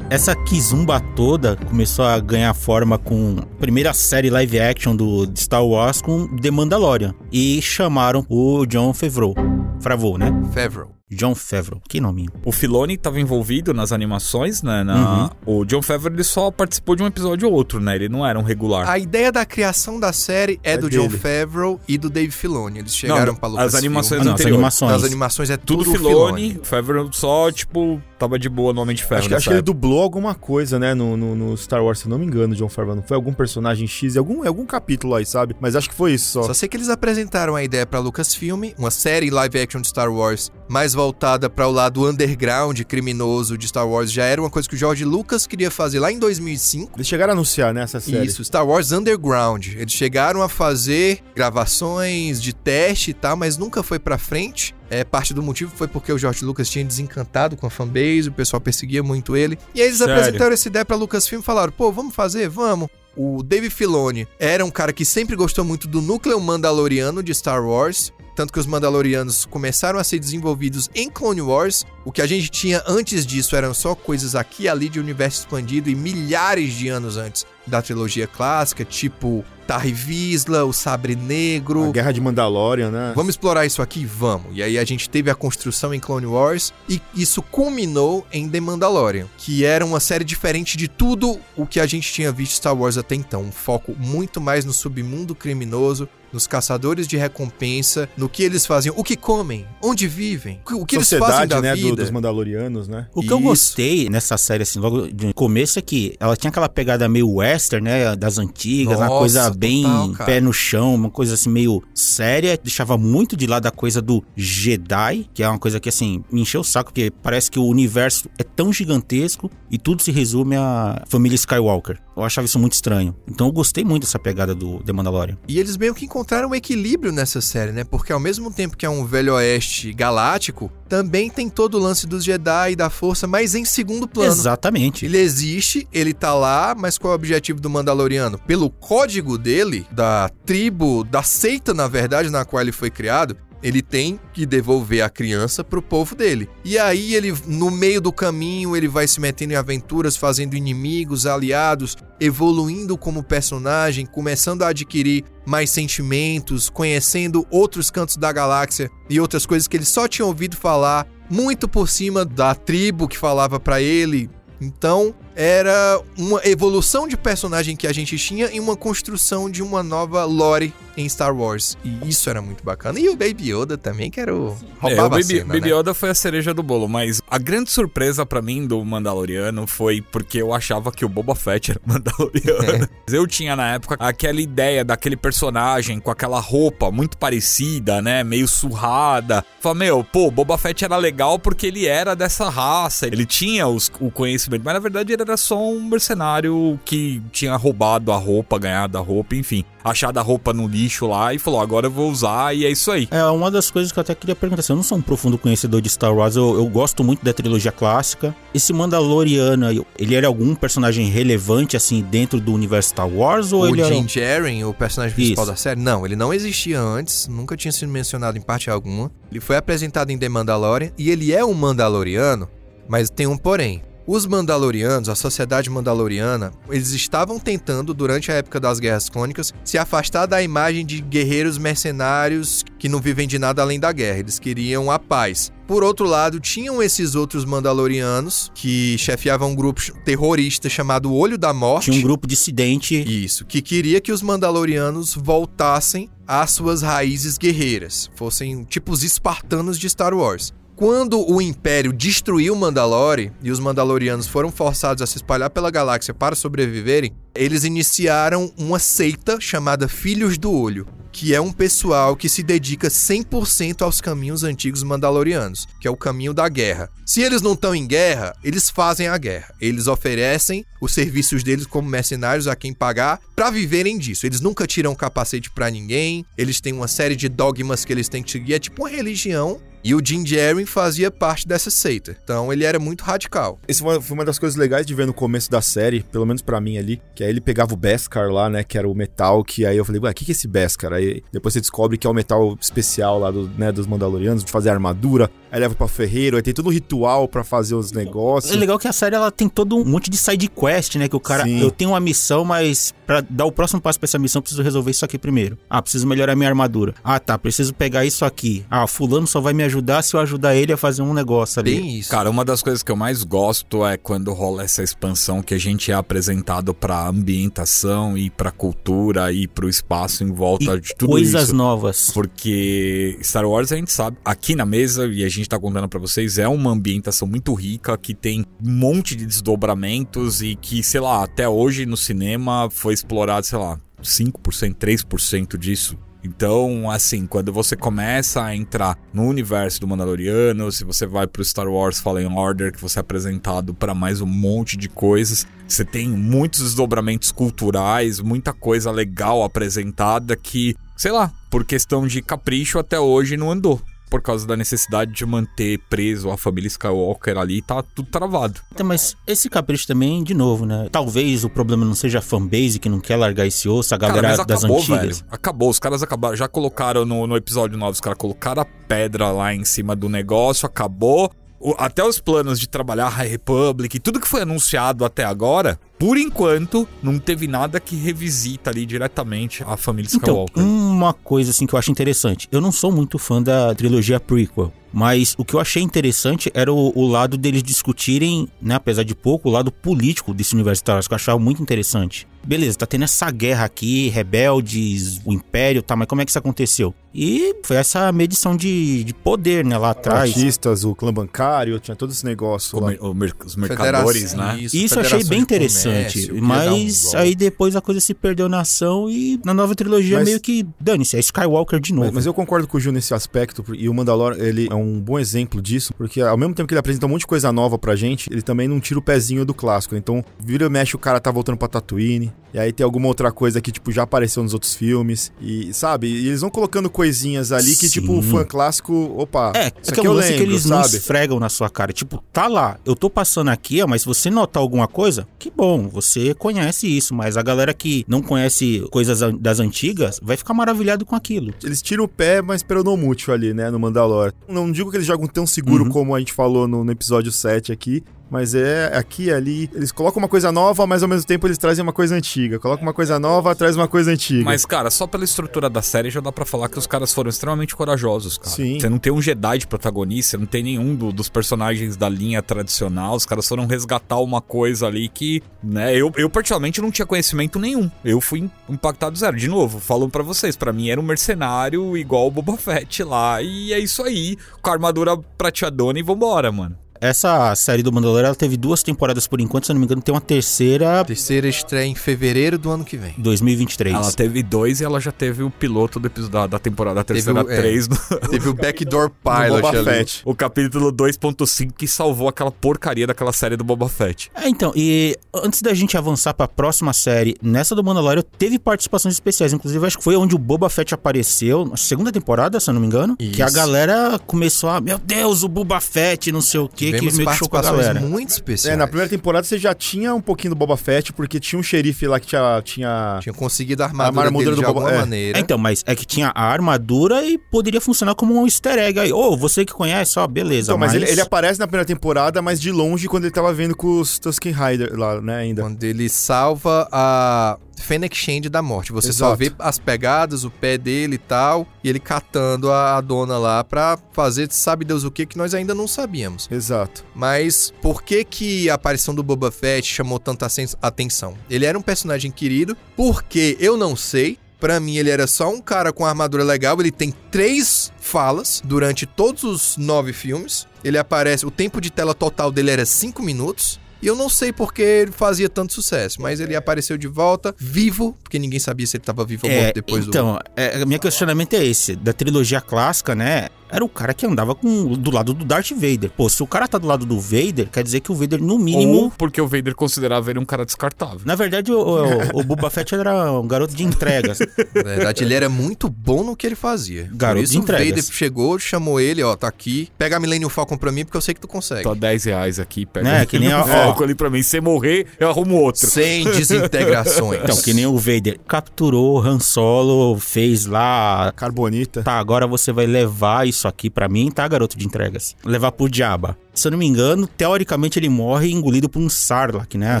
Essa Kizumba toda começou a ganhar forma com a primeira série live action do Star Wars com The Mandalorian. E chamaram o John Favreau. Favreau, né? Favreau. John Favreau. Que nominho. O Filoni estava envolvido nas animações, né? na- O John Favreau ele só participou de um episódio ou outro, né? Ele não era um regular. A ideia da criação da série é, É do John dele. Favreau e do Dave Filoni. Eles chegaram pra as animações Ah, não, as animações. Das animações é Tudo tudo, Filoni, Favreau só, tipo, tava de boa no Homem de Ferro Acho, que- acho que ele dublou alguma coisa, né, no, no, no Star Wars, se eu não me engano, John Favreau. Não foi algum personagem X, em algum, algum capítulo aí, sabe? Mas acho que foi isso só. Só sei que eles apresentaram a ideia pra Lucasfilm, uma série live action de Star Wars mais voltada para o lado underground criminoso de Star Wars. Já era uma coisa que o George Lucas queria fazer lá em 2005. Eles chegaram a anunciar, né, essa série. Isso, Star Wars Underground. Eles chegaram a fazer gravações de teste e tal, mas nunca foi pra frente. É, parte do motivo foi porque o George Lucas tinha desencantado com a fanbase, o pessoal perseguia muito ele. E aí eles Sério? apresentaram essa ideia pra Lucasfilm e falaram: pô, vamos fazer? Vamos. O Dave Filoni era um cara que sempre gostou muito do núcleo mandaloriano de Star Wars. Tanto que os Mandalorianos começaram a ser desenvolvidos em Clone Wars. O que a gente tinha antes disso eram só coisas aqui e ali de universo expandido e milhares de anos antes da trilogia clássica, tipo Tarre Vizsla, o Sabre Negro. A Guerra de Mandalorian, né? Vamos explorar isso aqui? Vamos. E aí a gente teve a construção em Clone Wars e isso culminou em The Mandalorian, que era uma série diferente de tudo o que a gente tinha visto Star Wars até então. Um foco muito mais no submundo criminoso, nos caçadores de recompensa, no que eles fazem, o que comem, onde vivem, o que eles fazem Sociedade, da né, do- vida. dos Mandalorianos, né? O que eu Isso. gostei nessa série, assim, logo de começo é que ela tinha aquela pegada meio western, né? Das antigas, uma Nossa, coisa bem total, pé no chão, uma coisa assim meio séria. Deixava muito de lado a coisa do Jedi, que é uma coisa que, assim, me encheu o saco, porque parece que o universo é tão gigantesco e tudo se resume à família Skywalker. Eu achava isso muito estranho. Então eu gostei muito dessa pegada do The Mandalorian. E eles meio que encontraram um equilíbrio nessa série, né? Porque ao mesmo tempo que é um velho oeste galáctico, também tem todo o lance dos Jedi e da força, mas em segundo plano. Exatamente. Ele existe, ele tá lá, mas qual é o objetivo do Mandaloriano? Pelo código dele, da tribo, da seita, na verdade, na qual ele foi criado, ele tem que devolver a criança pro povo dele. E aí ele, no meio do caminho, ele vai se metendo em aventuras, fazendo inimigos, aliados, evoluindo como personagem, começando a adquirir mais sentimentos, conhecendo outros cantos da galáxia e outras coisas que ele só tinha ouvido falar, muito por cima da tribo que falava para ele. Então, era uma evolução de personagem que a gente tinha e uma construção de uma nova lore em Star Wars. E isso era muito bacana. E o Baby Yoda também, que era o... É, o roubava Baby, cena, Baby né? Yoda foi a cereja do bolo, mas a grande surpresa pra mim do Mandaloriano foi porque eu achava que o Boba Fett era o Mandaloriano. Eu tinha na época aquela ideia daquele personagem com aquela roupa muito parecida, né? Meio surrada. Falei, meu, pô, o Boba Fett era legal porque ele era dessa raça, ele tinha os- o conhecimento, mas na verdade ele era só um mercenário que tinha roubado a roupa, ganhado a roupa, enfim, achado a roupa no lixo lá e falou, agora eu vou usar e é isso aí. É uma das coisas que eu até queria perguntar. Assim, eu não sou um profundo conhecedor de Star Wars, eu, eu gosto muito da trilogia clássica. Esse Mandaloriano, aí, ele era algum personagem relevante, assim, dentro do universo Star Wars? Ou O ele era. Jim Jaren, o personagem principal Isso. da série, não, ele não existia antes, nunca tinha sido mencionado em parte alguma. Ele foi apresentado em The Mandalorian e ele é um Mandaloriano, mas tem um porém. Os Mandalorianos, a sociedade Mandaloriana, eles estavam tentando, durante a época das Guerras Clônicas, se afastar da imagem de guerreiros mercenários que não vivem de nada além da guerra. Eles queriam a paz. Por outro lado, tinham esses outros Mandalorianos que chefiavam um grupo terrorista chamado Olho da Morte. Tinha um grupo dissidente. Isso, que queria que os Mandalorianos voltassem às suas raízes guerreiras, fossem tipo os espartanos de Star Wars. Quando o Império destruiu Mandalore e os Mandalorianos foram forçados a se espalhar pela galáxia para sobreviverem, eles iniciaram uma seita chamada Filhos do Olho, que é um pessoal que se dedica 100% aos caminhos antigos mandalorianos, que é o caminho da guerra. Se eles não estão em guerra, eles fazem a guerra. Eles oferecem os serviços deles como mercenários a quem pagar para viverem disso. Eles nunca tiram capacete para ninguém, eles têm uma série de dogmas que eles têm que seguir, é tipo uma religião. E o Jim Jaren fazia parte dessa seita. Então ele era muito radical. Esse foi uma- das coisas legais de ver no começo da série, pelo menos pra mim ali, que aí ele pegava o Beskar lá, né, que era o metal, que aí eu falei, ué, o que que é esse Beskar? Aí depois você descobre que é o metal especial lá do, né, dos Mandalorianos, de fazer armadura, aí leva pra ferreiro, aí tem todo o ritual pra fazer os negócios. É legal que a série ela tem todo um monte de side quest, né? Que o cara, Sim. eu tenho uma missão, mas pra dar o próximo passo pra essa missão, eu preciso resolver isso aqui primeiro. Ah, preciso melhorar minha armadura. Ah, tá, preciso pegar isso aqui. Ah, fulano só vai me ajudar se eu ajudar ele a fazer um negócio ali. Bem isso. Cara, uma das coisas que eu mais gosto é quando rola essa expansão que a gente é apresentado pra ambientação e pra cultura e pro espaço em volta e de tudo coisas isso. novas. Porque Star Wars a gente sabe, aqui na mesa, e a gente tá contando pra vocês, é uma ambientação muito rica que tem um monte de desdobramentos e que, sei lá, até hoje no cinema foi explorado, sei lá, 5%, 3% disso. Então, assim, quando você começa a entrar no universo do Mandaloriano, se você vai pro Star Wars Fallen Order, que você é apresentado para mais um monte de coisas, você tem muitos desdobramentos culturais, muita coisa legal apresentada que, sei lá, por questão de capricho até hoje não andou. Por causa da necessidade de manter preso a família Skywalker ali, tá tudo travado. Então, mas esse capricho também, de novo, né? Talvez o problema não seja a fanbase que não quer largar esse osso, a galera Cara, mas das acabou, antigas. velho. Acabou. Os caras acabaram. Já colocaram no, no episódio 9, os caras colocaram a pedra lá em cima do negócio, acabou. O- até os planos de trabalhar a High Republic, tudo que foi anunciado até agora, por enquanto, não teve nada que revisita ali diretamente a família Então, Skywalker. uma coisa assim que eu acho interessante. Eu não sou muito fã da trilogia prequel, mas o que eu achei interessante era o, o lado deles discutirem, né, apesar de pouco, o lado político desse universo Star Wars, que eu achava muito interessante. Beleza, tá tendo essa guerra aqui, rebeldes, o Império, tá, mas como é que isso aconteceu? E foi essa medição de, de poder, né, lá atrás. Artistas, o clã bancário, tinha todo esse negócio O os mercadores, Federação- né? Isso, Isso eu achei bem de interessante. um mas golpe. aí depois a coisa se perdeu na ação e na nova trilogia Mas- meio que dane-se, é Skywalker de novo. Mas, mas eu concordo com o Gil nesse aspecto, e o Mandalor ele é um bom exemplo disso, porque ao mesmo tempo que ele apresenta um monte de coisa nova pra gente, ele também não tira o pezinho do clássico. Então, vira e mexe, o cara tá voltando pra Tatooine, e aí tem alguma outra coisa que, tipo, já apareceu nos outros filmes, e sabe? E eles vão colocando coisinhas ali que, tipo, o Sim. fã clássico, opa, É, isso é que é eu lembro, que eles não sabe? esfregam na sua cara. Tipo, tá lá, eu tô passando aqui, ó, mas se você notar alguma coisa, que bom, você conhece isso. Mas a galera que não conhece coisas das antigas vai ficar maravilhado com aquilo. Eles tiram o pé, mas peronomútil ali, né, no Mandalor. Não digo que eles jogam tão seguro Uhum. como a gente falou no, no episódio 7 aqui, mas é aqui e ali. Eles colocam uma coisa nova, mas ao mesmo tempo eles trazem uma coisa antiga. Colocam uma coisa nova, traz uma coisa antiga. Mas, cara, só pela estrutura da série já dá pra falar que os caras foram extremamente corajosos, cara. Sim. Você não tem um Jedi de protagonista, não tem nenhum do- dos personagens da linha tradicional. Os caras foram resgatar uma coisa ali que, né, eu, eu particularmente não tinha conhecimento nenhum. Eu fui impactado zero. De novo, falo pra vocês, pra mim era um mercenário igual o Boba Fett lá. E é isso aí, com a armadura prateadona e vambora, mano. Essa série do Mandalorian ela teve duas temporadas por enquanto, se eu não me engano, tem uma terceira Terceira estreia em fevereiro do ano que vem. 2023. Ela teve dois e ela já teve o piloto do episódio da, da temporada, da terceira o- é. três no, Teve o Backdoor Pilot Boba ali. Fett. o capítulo 2.5 que salvou aquela porcaria daquela série do Boba Fett. É, então, e antes da gente avançar pra próxima série, nessa do Mandalorian teve participações especiais, inclusive acho que foi onde o Boba Fett apareceu, na segunda temporada, se eu não me engano, que a Isso. galera começou a, meu Deus, o Boba Fett, não sei o que, Tivemos meio que chocou a participações galera. muito especiais. É, na primeira temporada você já tinha um pouquinho do Boba Fett, porque tinha um xerife lá que tinha. tinha... Tinham conseguido a armadura, A armadura dele do de Boba- alguma é. maneira. É, então, mas é que tinha a armadura e poderia funcionar como um easter egg aí. Ô, você que conhece, ó, beleza. Então, mas ele, ele aparece na primeira temporada, mas de longe quando ele tava vendo com os Tusken Rider lá, né, ainda. Quando ele salva a Fennec Shand da morte. Você só Exato. vê as pegadas, o pé dele e tal, e ele catando a, a dona lá pra fazer sabe Deus o que que nós ainda não sabíamos. Exato. Mas por que que a aparição do Boba Fett chamou tanta atenção? Ele era um personagem querido, porque eu não sei. Pra mim, ele era só um cara com armadura legal. Ele tem três falas durante todos os nove filmes. Ele aparece. O tempo de tela total dele era cinco minutos. E eu não sei porque ele fazia tanto sucesso, mas ele apareceu de volta, vivo, porque ninguém sabia se ele tava vivo ou É, morto depois do. então, é, meu questionamento é esse. Da trilogia clássica, né? Era o cara que andava com, do lado do Darth Vader. Pô, se o cara tá do lado do Vader, quer dizer que o Vader, no mínimo. Ou porque o Vader considerava ele um cara descartável. Na verdade, o, o, o Boba Fett era um garoto de entregas. Na verdade, ele era muito bom no que ele fazia. Garoto Por isso de o Vader entregas. chegou, chamou ele, ó, tá aqui. Pega a Millennium Falcon pra mim, porque eu sei que tu consegue. Tô 10 reais aqui, pega Né, que nem a- foco ali pra mim. Se morrer, eu arrumo outro. Sem desintegrações. Então, que nem o Vader capturou Han Solo, fez lá. Carbonita. Tá, agora você vai levar isso aqui pra mim, tá, garoto de entregas? Levar pro Jabba. Se eu não me engano, teoricamente ele morre engolido por um Sarlacc, né? Aquela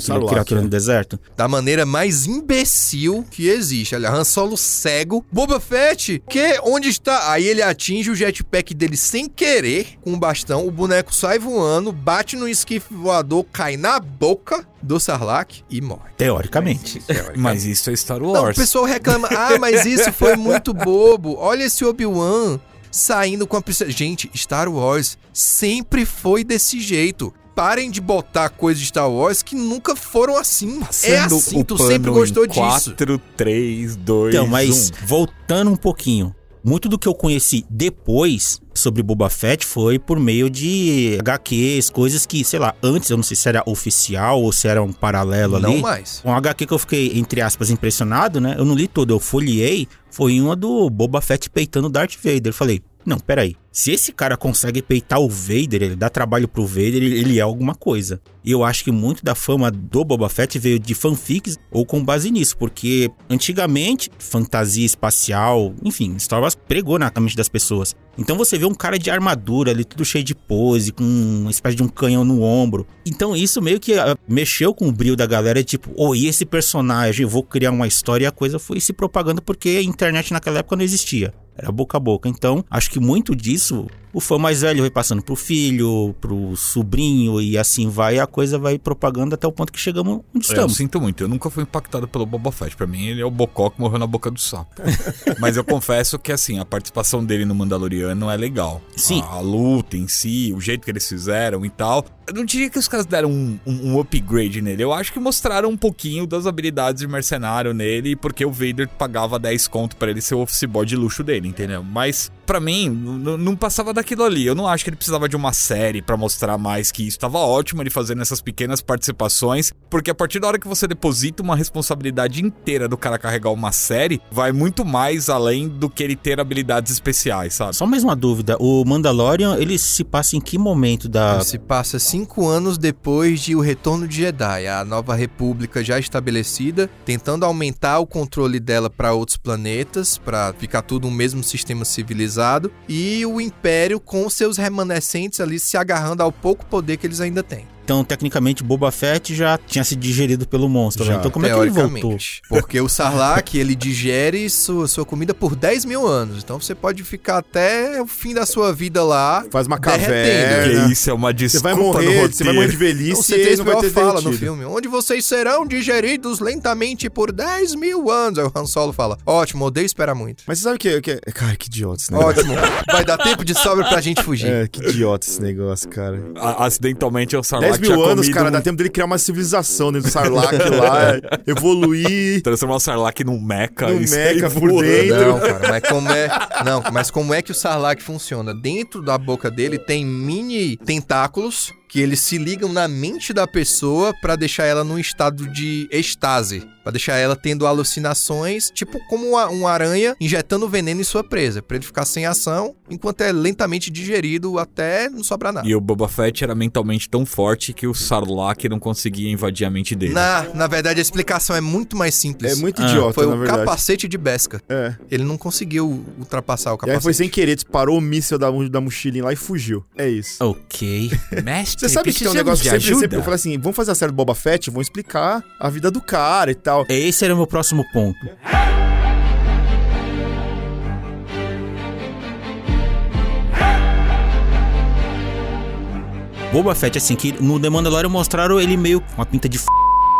Sarlacc, criatura é. no deserto. Da maneira mais imbecil que existe. Olha, Han Solo cego. Boba Fett, que? Onde está? Aí ele atinge o jetpack dele sem querer, com um bastão. O boneco sai voando, bate no esquife voador, cai na boca do Sarlacc e morre. Teoricamente. Mas isso é Star Não, o Wars. pessoal reclama, ah, mas isso foi muito bobo. Olha esse Obi-Wan saindo com a princesa. Gente, Star Wars sempre foi desse jeito. Parem de botar coisas de Star Wars que nunca foram assim. é Passando assim, o tu sempre gostou em disso. 4, 3, 2, Então, mas 1. voltando um pouquinho. Muito do que eu conheci depois sobre Boba Fett foi por meio de HQs, coisas que, sei lá, antes eu não sei se era oficial ou se era um paralelo Não ali. mais. Um HQ que eu fiquei, entre aspas, impressionado, né? Eu não li todo, eu folhei. Foi uma do Boba Fett peitando o Darth Vader. Eu falei, não, peraí. Se esse cara consegue peitar o Vader, ele dá trabalho pro Vader, ele, é alguma coisa. E eu acho que muito da fama do Boba Fett veio de fanfics ou com base nisso, porque antigamente, fantasia espacial, enfim, Star Wars pregou na mente das pessoas. Então você vê um cara de armadura ali, tudo cheio de pose, com uma espécie de um canhão no ombro. Então isso meio que ah, mexeu com o brilho da galera, tipo, oh, e esse personagem, eu vou criar uma história, e a coisa foi se propagando porque a internet naquela época não existia. Era boca a boca. Então, acho que muito disso o fã mais velho vai passando pro filho, pro sobrinho e assim vai, a coisa vai propagando até o ponto que chegamos onde É, eu estamos. sinto muito, eu nunca fui impactado pelo Boba Fett. Pra mim, ele é o bocó que morreu na boca do sapo. Mas eu confesso que, assim, a participação dele no Mandaloriano é legal. Sim. A, a luta em si, o jeito que eles fizeram e tal. Eu não diria que os caras deram um, um- um upgrade nele. Eu acho que mostraram um pouquinho das habilidades de mercenário nele, porque o Vader pagava 10 conto pra ele ser o office boy de luxo dele, entendeu? Mas, pra mim, não passava daquilo ali. Eu não acho que ele precisava de uma série pra mostrar mais que isso. Tava ótimo ele fazendo essas pequenas participações, porque a partir da hora que você deposita uma responsabilidade inteira do cara carregar uma série, vai muito mais além do que ele ter habilidades especiais, sabe? Só mais uma dúvida, o Mandalorian, ele se passa em que momento da... Se passa cinco anos depois de O Retorno de Jedi, a nova república já estabelecida, tentando aumentar o controle dela para outros planetas, para ficar tudo um mesmo sistema civilizado, e o Império com seus remanescentes ali se agarrando ao pouco poder que eles ainda têm. Então, tecnicamente, Boba Fett já tinha sido digerido pelo monstro, né? Já, Então, como é que ele voltou? Porque o Sarlacc, ele digere sua, sua comida por 10 mil anos. Então você pode ficar até o fim da sua vida lá. Faz uma caverna. Que isso é uma Você desculpa vai no morrer, roteiro. você vai morrer de O velhice e não vai C3PO ter fala no filme, onde vocês serão digeridos lentamente por 10 mil anos. Aí o Han Solo fala, ótimo, odeio esperar muito. Mas você sabe o que, que... Cara, que idiota esse negócio. Ótimo, vai dar tempo de sobra pra gente fugir. É, que idiota esse negócio, cara. A- Acidentalmente o Sarlacc 10 mil anos, cara, um- dá tempo dele criar uma civilização dentro do Sarlacc lá, evoluir. Transformar o Sarlacc num mecha Num mecha por dentro. Não, cara, mas como é. Não, mas como é que o Sarlacc funciona? Dentro da boca dele tem mini tentáculos que eles se ligam na mente da pessoa pra deixar ela num estado de estase. Pra deixar ela tendo alucinações, tipo como uma, uma aranha injetando veneno em sua presa. Pra ele ficar sem ação, enquanto é lentamente digerido até não sobrar nada. E o Boba Fett era mentalmente tão forte que o Sarlacc não conseguia invadir a mente dele. Na, na verdade, a explicação é muito mais simples. É muito Ah, idiota, Foi na o verdade. capacete de Beskar. É. Ele não conseguiu ultrapassar o E capacete. aí foi sem querer, disparou o míssil da, da mochilinha lá e fugiu. É isso. Ok. Mestre, Você sabe que tem um negócio que sempre, ajuda? sempre eu falo assim, vamos fazer a série do Boba Fett, vamos explicar a vida do cara e tal. Esse era o meu próximo ponto. Boba Fett, assim, que no The Mandalorian mostraram ele meio com uma pinta de f...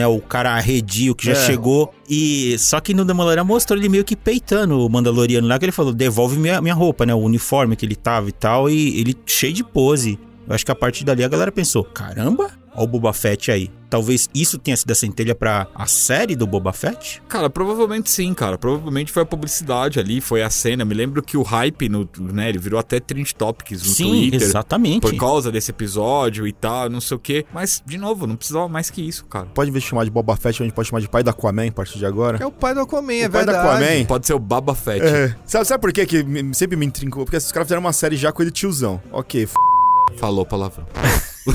né? O cara arredio que já É. chegou. E só que no The Mandalorian mostrou ele meio que peitando o Mandaloriano lá, que ele falou, devolve minha, minha roupa, né? O uniforme que ele tava e tal. E ele cheio de pose. Eu acho que a partir dali a galera pensou, caramba, ó o Boba Fett aí. Talvez isso tenha sido a centelha pra a série do Boba Fett? Cara, provavelmente sim, cara. Provavelmente foi a publicidade ali, foi a cena. Me lembro que o hype, no, né, ele virou até trend topics no Sim, Twitter. exatamente. Por causa desse episódio e tal, não sei o quê. Mas, de novo, não precisava mais que isso, cara. Pode de chamar de Boba Fett, a gente pode chamar de pai da Aquaman a partir de agora. É o pai do Aquaman, é O pai da verdade. Aquaman. Pode ser o Baba Fett. É. Sabe, sabe por quê que sempre me intrincou? Porque esses caras fizeram uma série já com ele tiozão. Ok, f... Falou palavrão.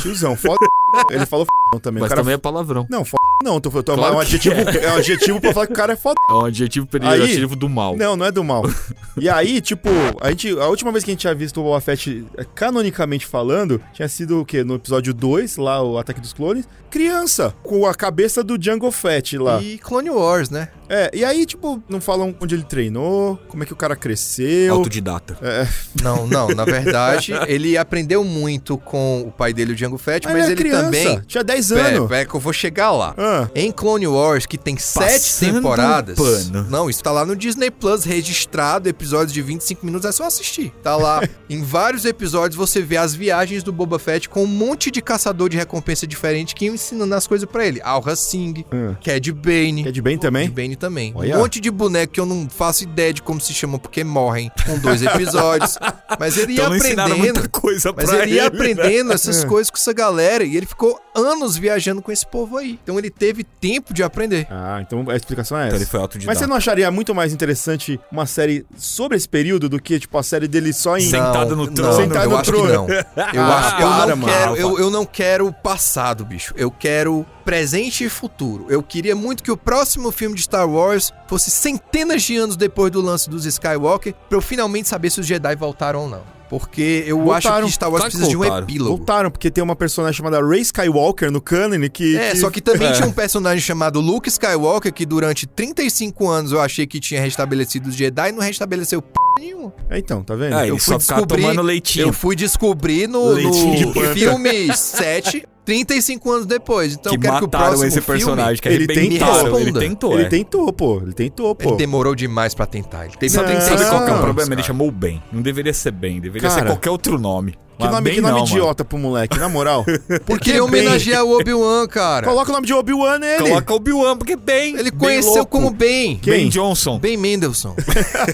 tiozão, foda. ele falou f... também. Mas o cara também é palavrão. Não, f... não, tô, tô, Claro é, um adjetivo, é um adjetivo pra falar que o cara é foda. É um adjetivo pejorativo do mal. Não, não é do mal. E aí, tipo, a, gente, a última vez que a gente tinha visto o Boba Fett eh, canonicamente falando, tinha sido o quê? No episódio 2, lá, o Ataque dos Clones. Criança, com a cabeça do Django Fett lá. E Clone Wars, né? É, e aí, tipo, não falam onde ele treinou, como é que o cara cresceu. Autodidata. É, Não, não. Na verdade, ele aprendeu muito com o pai dele, o Django Fett, mas, era ele criança, também. Tinha 10 Pera, anos. pera que eu vou chegar lá. Ah, Em Clone Wars, que tem sete Passando temporadas. pano. Não, isso tá lá no Disney Plus registrado, episódios de 25 minutos, é só assistir. Tá lá. em vários episódios você vê as viagens do Boba Fett com um monte de caçador de recompensa diferente que iam ensinando as coisas pra ele. Alra Singh, Ah. Cad Bane. Cad Bane também? Cad Bane também. Olha. Um monte de boneco que eu não faço ideia de como se chama, porque morrem com dois episódios. Mas ele ia Então não ensinaram muita aprendendo. coisa Mas pra ele ia né? aprendendo essas coisas com essa galera e ele ficou anos viajando com esse povo aí. Então ele teve tempo de aprender. Ah, então a explicação é Então essa. ele foi autodidata. Mas você não acharia muito mais interessante uma série sobre esse período do que, tipo, a série dele só em. Sentado no trono. Sentado eu no acho trono. que não. Eu, Ah, acho, eu, para, não mano. quero, eu, eu não quero o passado, bicho. Eu quero presente e futuro. Eu queria muito que o próximo filme de Star Wars fosse centenas de anos depois do lance dos Skywalker, pra eu finalmente saber se os Jedi voltaram ou não. Porque eu Voltaram. acho que Star Wars Claro que precisa de um voltaram. epílogo. Voltaram, porque tem uma personagem chamada Rey Skywalker no canon que... É, só que também tinha um personagem chamado Luke Skywalker que durante 35 anos eu achei que tinha restabelecido os Jedi e não restabeleceu p nenhuma. É, então, tá vendo? É, Eu fui só descobrir- tomando leitinho. Eu fui descobrir no, Leitinho de no planta. filme 7, 35 anos depois. Então que eu quero que o mataram próximo esse filme... personagem, que ele arrebentaram. tentou. Ele tentou, Ele é. tentou, pô. Ele tentou, pô. Ele demorou demais pra tentar. Ele teve Sabe, Não, sabe qual que é o problema? Ele cara. chamou bem. Não deveria ser bem, deveria Cara, ser qualquer outro nome. Que nome, que nome não, mano. idiota pro moleque, na moral. Porque é ele bem. homenagear o Obi-Wan, cara. Coloca o nome de Obi-Wan nele. Coloca o Obi-Wan, porque bem. Ele conheceu como Ben. Quem? Ben Johnson. Ben Mendelsohn.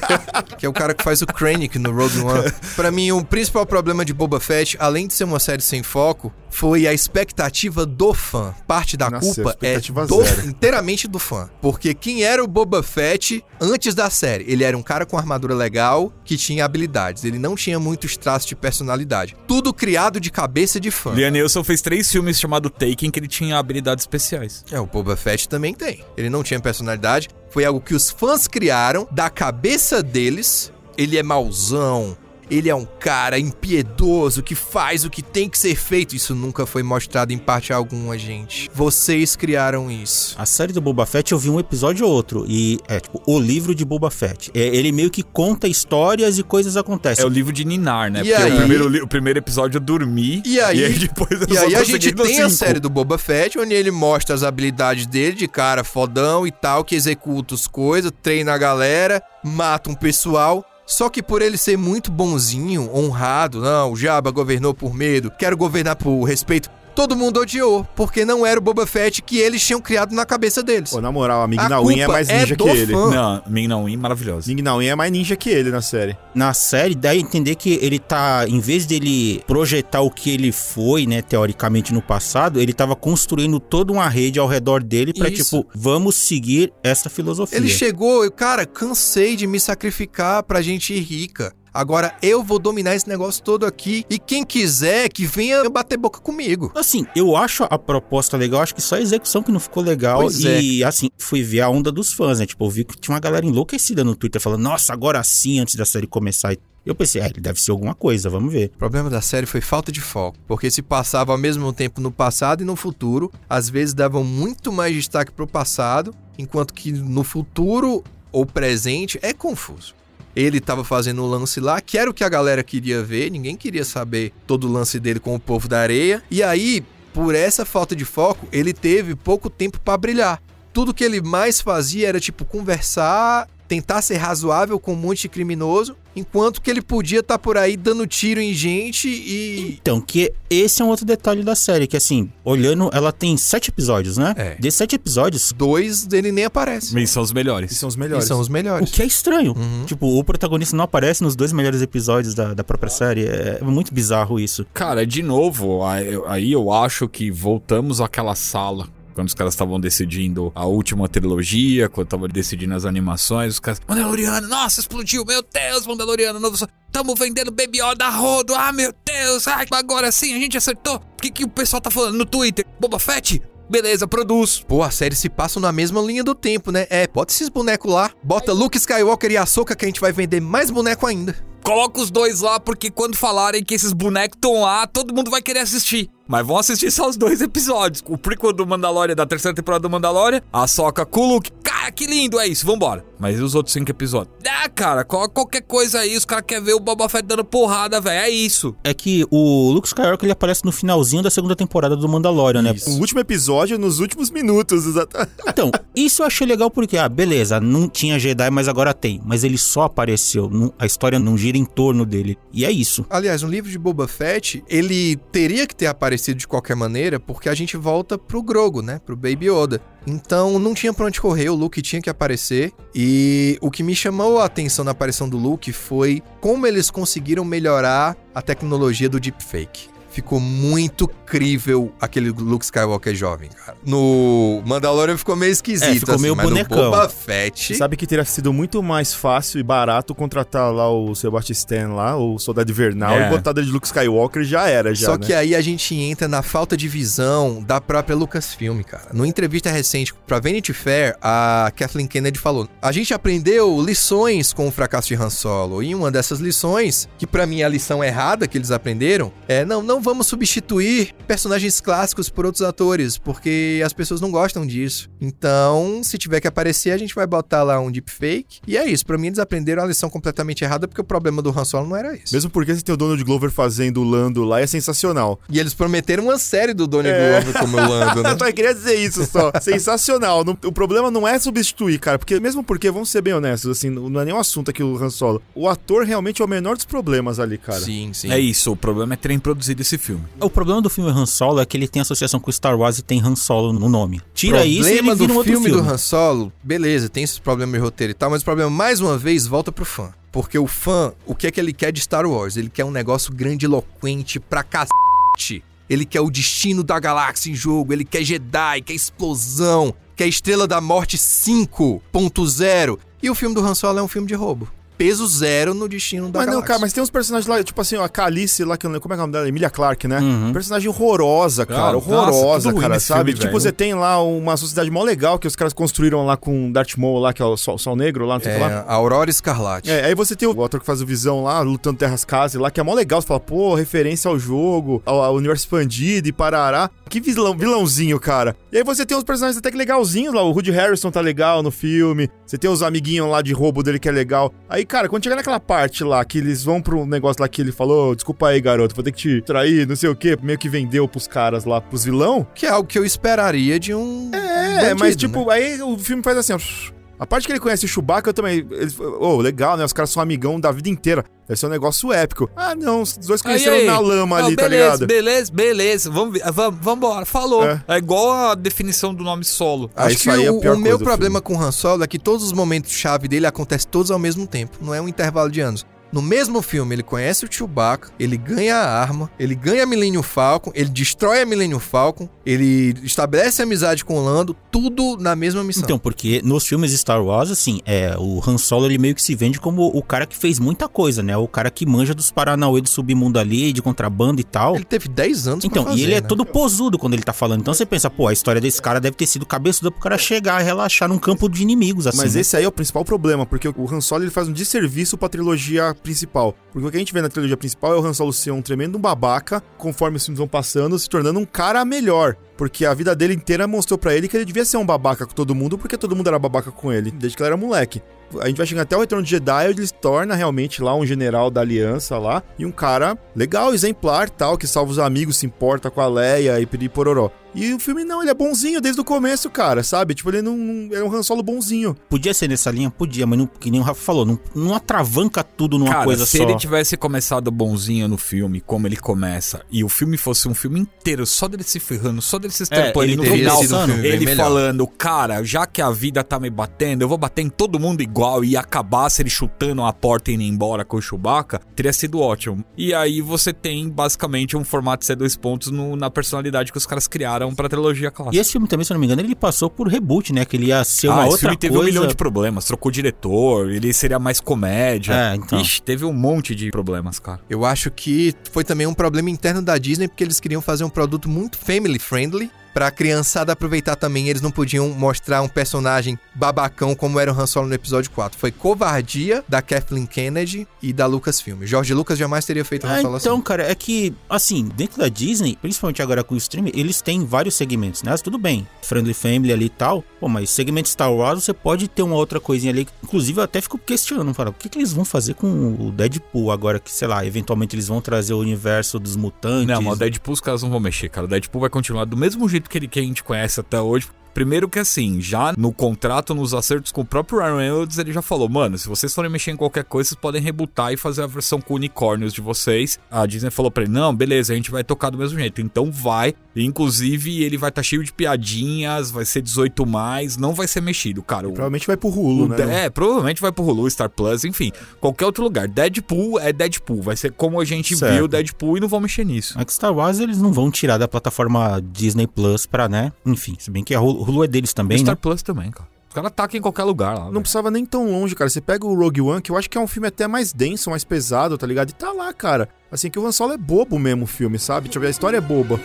que é o cara que faz o Krennic no Rogue One. Pra mim, o principal problema de Boba Fett, além de ser uma série sem foco, foi a expectativa do fã. Parte da Nossa, culpa é do- inteiramente do fã. Porque quem era o Boba Fett antes da série? Ele era um cara com armadura legal, que tinha habilidades. Ele não tinha muitos traços de personalidade. Tudo criado de cabeça de fã. Liam Neeson fez três filmes chamados Taken que ele tinha habilidades especiais. É, o Boba Fett também tem. Ele não tinha personalidade. Foi algo que os fãs criaram da cabeça deles. Ele é mauzão. Ele é um cara impiedoso que faz o que tem que ser feito. Isso nunca foi mostrado em parte alguma, gente. Vocês criaram isso. A série do Boba Fett eu vi um episódio ou outro. E é tipo, o livro de Boba Fett. É, ele meio que conta histórias e coisas acontecem. É o livro de Ninar, né? E Porque aí- o, primeiro, o primeiro episódio eu dormi. E aí- depois eu E aí a gente tem a cinco. série do Boba Fett, onde ele mostra as habilidades dele de cara fodão e tal, que executa as coisas, treina a galera, mata um pessoal. Só que por ele ser muito bonzinho, honrado, não, o Jabba governou por medo, quero governar por respeito, todo mundo odiou, porque não era o Boba Fett que eles tinham criado na cabeça deles. Pô, na moral, a Ming Na é mais é ninja do que ele. fã. Não, Min não, In, maravilhoso. Ming Na é mais ninja que ele na série. Na série, dá a entender que ele tá, em vez dele projetar o que ele foi, né, teoricamente no passado, ele tava construindo toda uma rede ao redor dele pra, Isso. tipo, vamos seguir essa filosofia. Ele chegou, eu, cara, cansei de me sacrificar pra gente ir rica. Agora eu vou dominar esse negócio todo aqui e quem quiser que venha bater boca comigo. Assim, eu acho a proposta legal, acho que só a execução que não ficou legal. Pois e, assim, fui ver a onda dos fãs, né? Tipo, eu vi que tinha uma galera enlouquecida no Twitter falando, nossa, agora sim, antes da série começar. Eu pensei, ah, ele deve ser alguma coisa, vamos ver. O problema da série foi falta de foco, porque se passava ao mesmo tempo no passado e no futuro, às vezes davam muito mais destaque pro passado, enquanto que no futuro ou presente é confuso. Ele tava fazendo o lance lá, que era o que a galera queria ver, ninguém queria saber todo o lance dele com o povo da areia. E aí, por essa falta de foco, ele teve pouco tempo pra brilhar. Tudo que ele mais fazia era tipo conversar, tentar ser razoável com um monte de criminoso, enquanto que ele podia estar por aí dando tiro em gente e Então, que esse é um outro detalhe da série, que assim, olhando, ela tem sete episódios, né? É. Desses sete episódios, dois dele nem aparece. Eles são os melhores. são os E melhores. são os o melhores. que é estranho. Uhum. Tipo, o protagonista não aparece nos dois melhores episódios da, da própria série. É muito bizarro isso. Cara, de novo, aí eu acho que voltamos àquela sala. Quando os caras estavam decidindo a última trilogia, quando estavam decidindo as animações, os caras. Mandaloriano, nossa, explodiu, meu Deus, Mandaloriano, novo. Tamo vendendo Baby Yoda a rodo, ah, meu Deus, ai, agora sim, a gente acertou. O que, que o pessoal tá falando no Twitter? Boba Fett? Beleza, produz. Pô, a série se passa na mesma linha do tempo, né? É, bota esses bonecos lá, bota Luke Skywalker e Ahsoka que a gente vai vender mais boneco ainda. Coloca os dois lá, porque quando falarem que esses bonecos estão lá, todo mundo vai querer assistir. Mas vão assistir só os dois episódios. O prequel do Mandalorian, da terceira temporada do Mandalorian, a Soca com o Luke. Cara, que lindo, é isso, vambora. Mas e os outros cinco episódios? Ah, cara, coloca qualquer coisa aí, os caras querem ver o Boba Fett dando porrada, velho, é isso. É que o Luke Skywalker ele aparece no finalzinho da segunda temporada do Mandalorian, né? O último episódio nos últimos minutos, exatamente. Então, isso eu achei legal porque, ah, beleza, não tinha Jedi, mas agora tem. Mas ele só apareceu, não- a história não gira em torno dele. E é isso. Aliás, no livro de Boba Fett, ele teria que ter aparecido de qualquer maneira, porque a gente volta pro Grogo, né? Pro Baby Yoda. Então não tinha pra onde correr, o Luke tinha que aparecer. E o que me chamou a atenção na aparição do Luke foi como eles conseguiram melhorar a tecnologia do deepfake. Ficou muito crível aquele Luke Skywalker jovem, cara. No Mandalorian ficou meio esquisito, É, ficou assim, meio mas bonecão. no Boba Fett... Sabe que teria sido muito mais fácil e barato contratar lá o Sebastian Stan lá, o Soldado Invernal, É. e botar ele de Luke Skywalker já era, já, Só né? que aí a gente entra na falta de visão da própria Lucasfilm, cara. Numa entrevista recente pra Vanity Fair, a Kathleen Kennedy falou: "A gente aprendeu lições com o fracasso de Han Solo, e uma dessas lições, que pra mim é a lição errada que eles aprenderam, é não, não vamos substituir personagens clássicos por outros atores, porque as pessoas não gostam disso. Então, se tiver que aparecer, a gente vai botar lá um deepfake. E é isso, pra mim eles aprenderam a lição completamente errada, porque o problema do Han Solo não era esse. Mesmo porque você tem o Donald Glover fazendo o Lando lá, é sensacional. E eles prometeram uma série do Donnie É. Glover como o Lando, né? Eu só queria dizer isso só. Sensacional. Não- o problema não é substituir, cara. Porque, mesmo porque, vamos ser bem honestos, assim, não é nenhum assunto aqui o Han Solo. O ator realmente é o menor dos problemas ali, cara. Sim, sim. É isso, o problema é terem produzido esse filme. O problema do filme Han Solo é que ele tem associação com Star Wars e tem Han Solo no nome. Tira isso e ele problema vira do um outro filme, filme. do Han Solo, beleza, tem esses problemas de roteiro e tal, mas o problema, mais uma vez, volta pro fã. Porque o fã, o que é que ele quer de Star Wars? Ele quer um negócio grandiloquente pra cacete. Ele quer o destino da galáxia em jogo, ele quer Jedi, quer explosão, quer Estrela da Morte 5.0. E o filme do Han Solo é um filme de roubo. Peso zero no destino da Mas não, galáxia. cara, mas tem uns personagens lá, tipo assim, ó, a Calice lá, que eu não lembro, como é que é o nome dela? Emilia Clarke, né? Uhum. Personagem horrorosa, cara, nossa, horrorosa, ruim cara, sabe? filme, tipo, velho. você tem lá uma sociedade mó legal que os caras construíram lá com Darth Maul lá, que é o Sol, Sol Negro lá, não sei o que lá. É, a Aurora Escarlate. É, aí você tem o ator que faz o Visão lá, lutando Terras Casas lá, que é mó legal. Você fala, pô, referência ao jogo, ao, ao universo expandido e parará. Que vilão, vilãozinho, cara. E aí você tem uns personagens até que legalzinhos lá. O Woody Harrison tá legal no filme. Você tem os amiguinhos lá de roubo dele que é legal. Aí, cara, quando chega naquela parte lá, que eles vão pro negócio lá que ele falou, desculpa aí, garoto, vou ter que te trair, não sei o quê. Meio que vendeu pros caras lá, pros vilão. Que é algo que eu esperaria de um. É, bandido, mas né? tipo, aí o filme faz assim, ó. A parte que ele conhece o Chewbacca, eu também. Ele, oh, legal, né? Os caras são amigão da vida inteira. Deve ser um negócio épico. Ah, não, os dois conheceram Aí, aí. na lama ali, tá beleza, ligado? Beleza, beleza. Vamos, ver- vamos, vambora. Falou. É. É. igual a definição do nome solo. Ah, Acho isso que aí é o, pior o meu problema com o Han Solo é que todos os momentos chave dele acontecem todos ao mesmo tempo. Não é um intervalo de anos. No mesmo filme, ele conhece o Chewbacca, ele ganha a arma, ele ganha a Millennium Falcon, ele destrói a Millennium Falcon, ele estabelece amizade com o Lando, tudo na mesma missão. Então, porque nos filmes Star Wars, assim, é, o Han Solo ele meio que se vende como o cara que fez muita coisa, né? O cara que manja dos Paranauê do submundo ali, de contrabando e tal. ele teve 10 anos Então, pra fazer, e ele é né? todo posudo quando ele tá falando. Então você pensa, pô, a história desse cara deve ter sido cabeçuda pro cara chegar e relaxar num campo de inimigos, assim. Mas né? esse aí é o principal problema, porque o Han Solo ele faz um desserviço pra trilogia principal. Porque o que a gente vê na trilogia principal é o Han Solo ser um tremendo babaca, conforme os filmes vão passando, se tornando um cara melhor. Porque a vida dele inteira mostrou pra ele que ele devia ser um babaca com todo mundo, porque todo mundo era babaca com ele, desde que ele era moleque. A gente vai chegar até o Retorno de Jedi, onde ele se torna realmente lá um general da aliança lá, e um cara legal, exemplar, tal, que salva os amigos, se importa com a Leia e piri pororó. E o filme não, ele é bonzinho desde o começo, cara, sabe? Tipo, ele não, não ele é um Han Solo bonzinho. Podia ser nessa linha? Podia, mas não, que nem o Rafa falou, não, não atravanca tudo numa Cara, coisa se só. ele tivesse começado bonzinho no filme, como ele começa, e o filme fosse um filme inteiro só dele se ferrando, só dele se estampando, ele e no final, bem ele melhor. falando, cara, já que a vida tá me batendo, eu vou bater em todo mundo igual e acabasse ele chutando a porta e indo embora com o Chewbacca, teria sido ótimo. E aí você tem basicamente um formato C2 pontos no- na personalidade que os caras criaram pra trilogia clássica. E esse filme também, se eu não me engano, ele passou por reboot, né? Que ele ia ser uma ah, esse outra filme teve coisa. um milhão de problemas, trocou diretor, ele seria mais comédia. É, então. Ixi, teve um monte de problemas, cara. Eu acho que foi também um problema interno da Disney, porque eles queriam fazer um produto muito family friendly. Pra criançada aproveitar também, eles não podiam mostrar um personagem babacão como era o Han Solo no episódio 4. Foi covardia da Kathleen Kennedy e da Lucasfilm. George Lucas jamais teria feito Han Ah, Solo então, assim. cara, é que, assim, dentro da Disney, principalmente agora com o streaming, eles têm vários segmentos, né? Tudo bem, Friendly Family ali e tal, pô, mas segmento Star Wars você pode ter uma outra coisinha ali. Inclusive, eu até fico questionando, falo, o que, que eles vão fazer com o Deadpool agora que, sei lá, eventualmente eles vão trazer o universo dos mutantes. Não, mas o Deadpool os caras não vão mexer, cara. O Deadpool vai continuar do mesmo jeito que, ele, que a gente conhece até hoje. Primeiro que assim, já no contrato, nos acertos com o próprio Ryan Reynolds, ele já falou, mano, se vocês forem mexer em qualquer coisa, vocês podem rebutar e fazer a versão com unicórnios de vocês. A Disney falou pra ele, não, beleza, a gente vai tocar do mesmo jeito, então vai. E, inclusive, ele vai estar tá cheio de piadinhas, vai ser 18 mais, não vai ser mexido, cara. O, Provavelmente vai pro Hulu, né? é, provavelmente vai pro Hulu, Star Plus, enfim, qualquer outro lugar. Deadpool é Deadpool, vai ser como a gente Certo. viu Deadpool e não vão mexer nisso. É que Star Wars eles não vão tirar da plataforma Disney Plus pra, né? Enfim, se bem que a Hulu Hulu é deles também, Star né? Plus também, cara. Os caras atacam em qualquer lugar lá. Não velho. precisava nem tão longe, cara. Você pega o Rogue One, que eu acho que é um filme até mais denso, mais pesado, tá ligado? E tá lá, cara. Assim, que o Han Solo é bobo mesmo o filme, sabe? Tipo, a história é boba.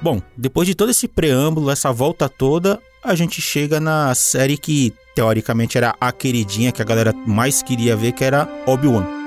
Bom, depois de todo esse preâmbulo, essa volta toda, a gente chega na série que teoricamente era a queridinha que a galera mais queria ver, que era Obi-Wan.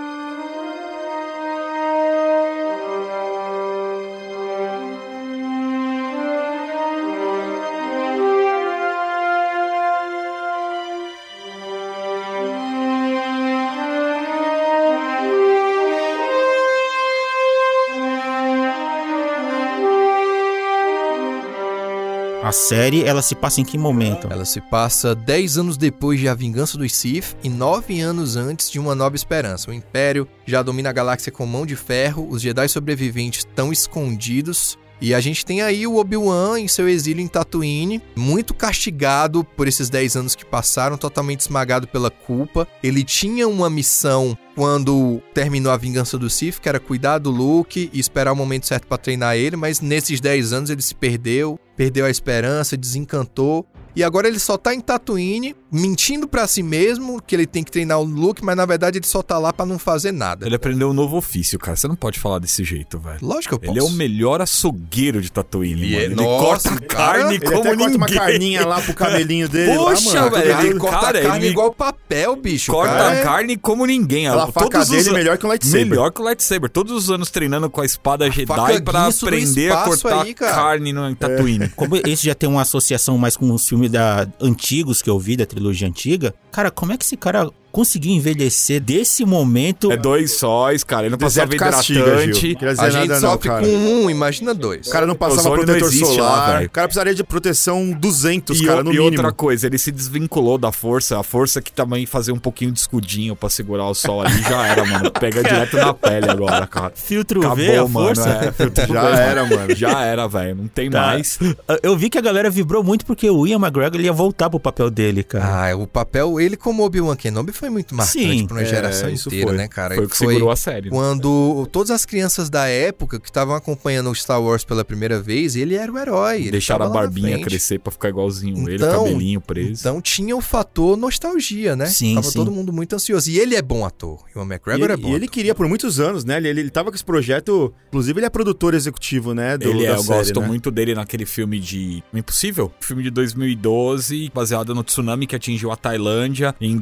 A série, ela se passa em que momento? Ela se passa 10 anos depois de A Vingança dos Sith e 9 anos antes de Uma Nova Esperança. O Império já domina a galáxia com mão de ferro, os Jedi sobreviventes estão escondidos. E a gente tem aí o Obi-Wan em seu exílio em Tatooine, muito castigado por esses 10 anos que passaram, totalmente esmagado pela culpa. Ele tinha uma missão quando terminou a vingança do Sith, que era cuidar do Luke e esperar o momento certo pra treinar ele, mas nesses 10 anos ele se perdeu, perdeu a esperança, desencantou. E agora ele só tá em Tatooine, mentindo pra si mesmo que ele tem que treinar o Luke, mas na verdade ele só tá lá pra não fazer nada. Ele aprendeu um novo ofício, cara. Você não pode falar desse jeito, velho. Lógico que eu Ele é posso. o melhor açougueiro de Tatooine, E mano. é- Ele Nossa, corta cara, carne Ele como até corta uma ninguém. carninha lá pro cabelinho dele. Poxa, lá, velho, Ele ele- corta cara, carne ele- igual papel, bicho. Corta cara. a carne como ninguém. Aquela faca dele os é melhor que um lightsaber. Melhor que o lightsaber. Todos os anos treinando com a espada Jedi pra guinso do aprender a cortar aí, carne no Tatooine. Como esse já tem uma associação mais com os filmes da, antigos que eu vi, da trilogia antiga, cara, como é que esse cara conseguiu envelhecer desse momento? É dois sóis, cara. Ele não passava Deserto castiga, hidratante. Dizer A gente não, sofre cara. com um, imagina dois. O cara não passava não protetor existe lá, solar. velho. o cara precisaria de proteção 200, E, cara, no e mínimo. outra coisa, ele se desvinculou da força. A força que também fazia um pouquinho de escudinho pra segurar o sol ali já era, mano. Pega direto na pele agora, cara. Filtro Acabou, V, a mano. força? É, Já era, mano. Já era, velho. Não tem Tá. mais. Eu vi que a galera vibrou muito porque o Ian McGregor ia voltar pro papel dele, cara. Ah, o papel, ele como Obi-Wan Kenobi foi muito marcante Sim, pra uma é, geração isso inteira, foi. né, cara? Foi o que segurou a série. né? Quando todas as crianças da época que estavam acompanhando o Star Wars pela primeira vez, ele era o herói. ele Deixaram a barbinha crescer pra ficar igualzinho ele, Então- cabelinho preso. Então tinha o fator nostalgia, né? Sim, Tava sim. todo mundo muito ansioso. E ele é bom ator. E o E McGregor ele, é bom. e ele ator. queria por muitos anos, né? Ele, ele, ele tava com esse projeto. Inclusive, ele é produtor executivo, né? Do, ele é, da eu série, gosto né? muito dele naquele filme de Impossível, filme de 2012, baseado no tsunami que atingiu a Tailândia em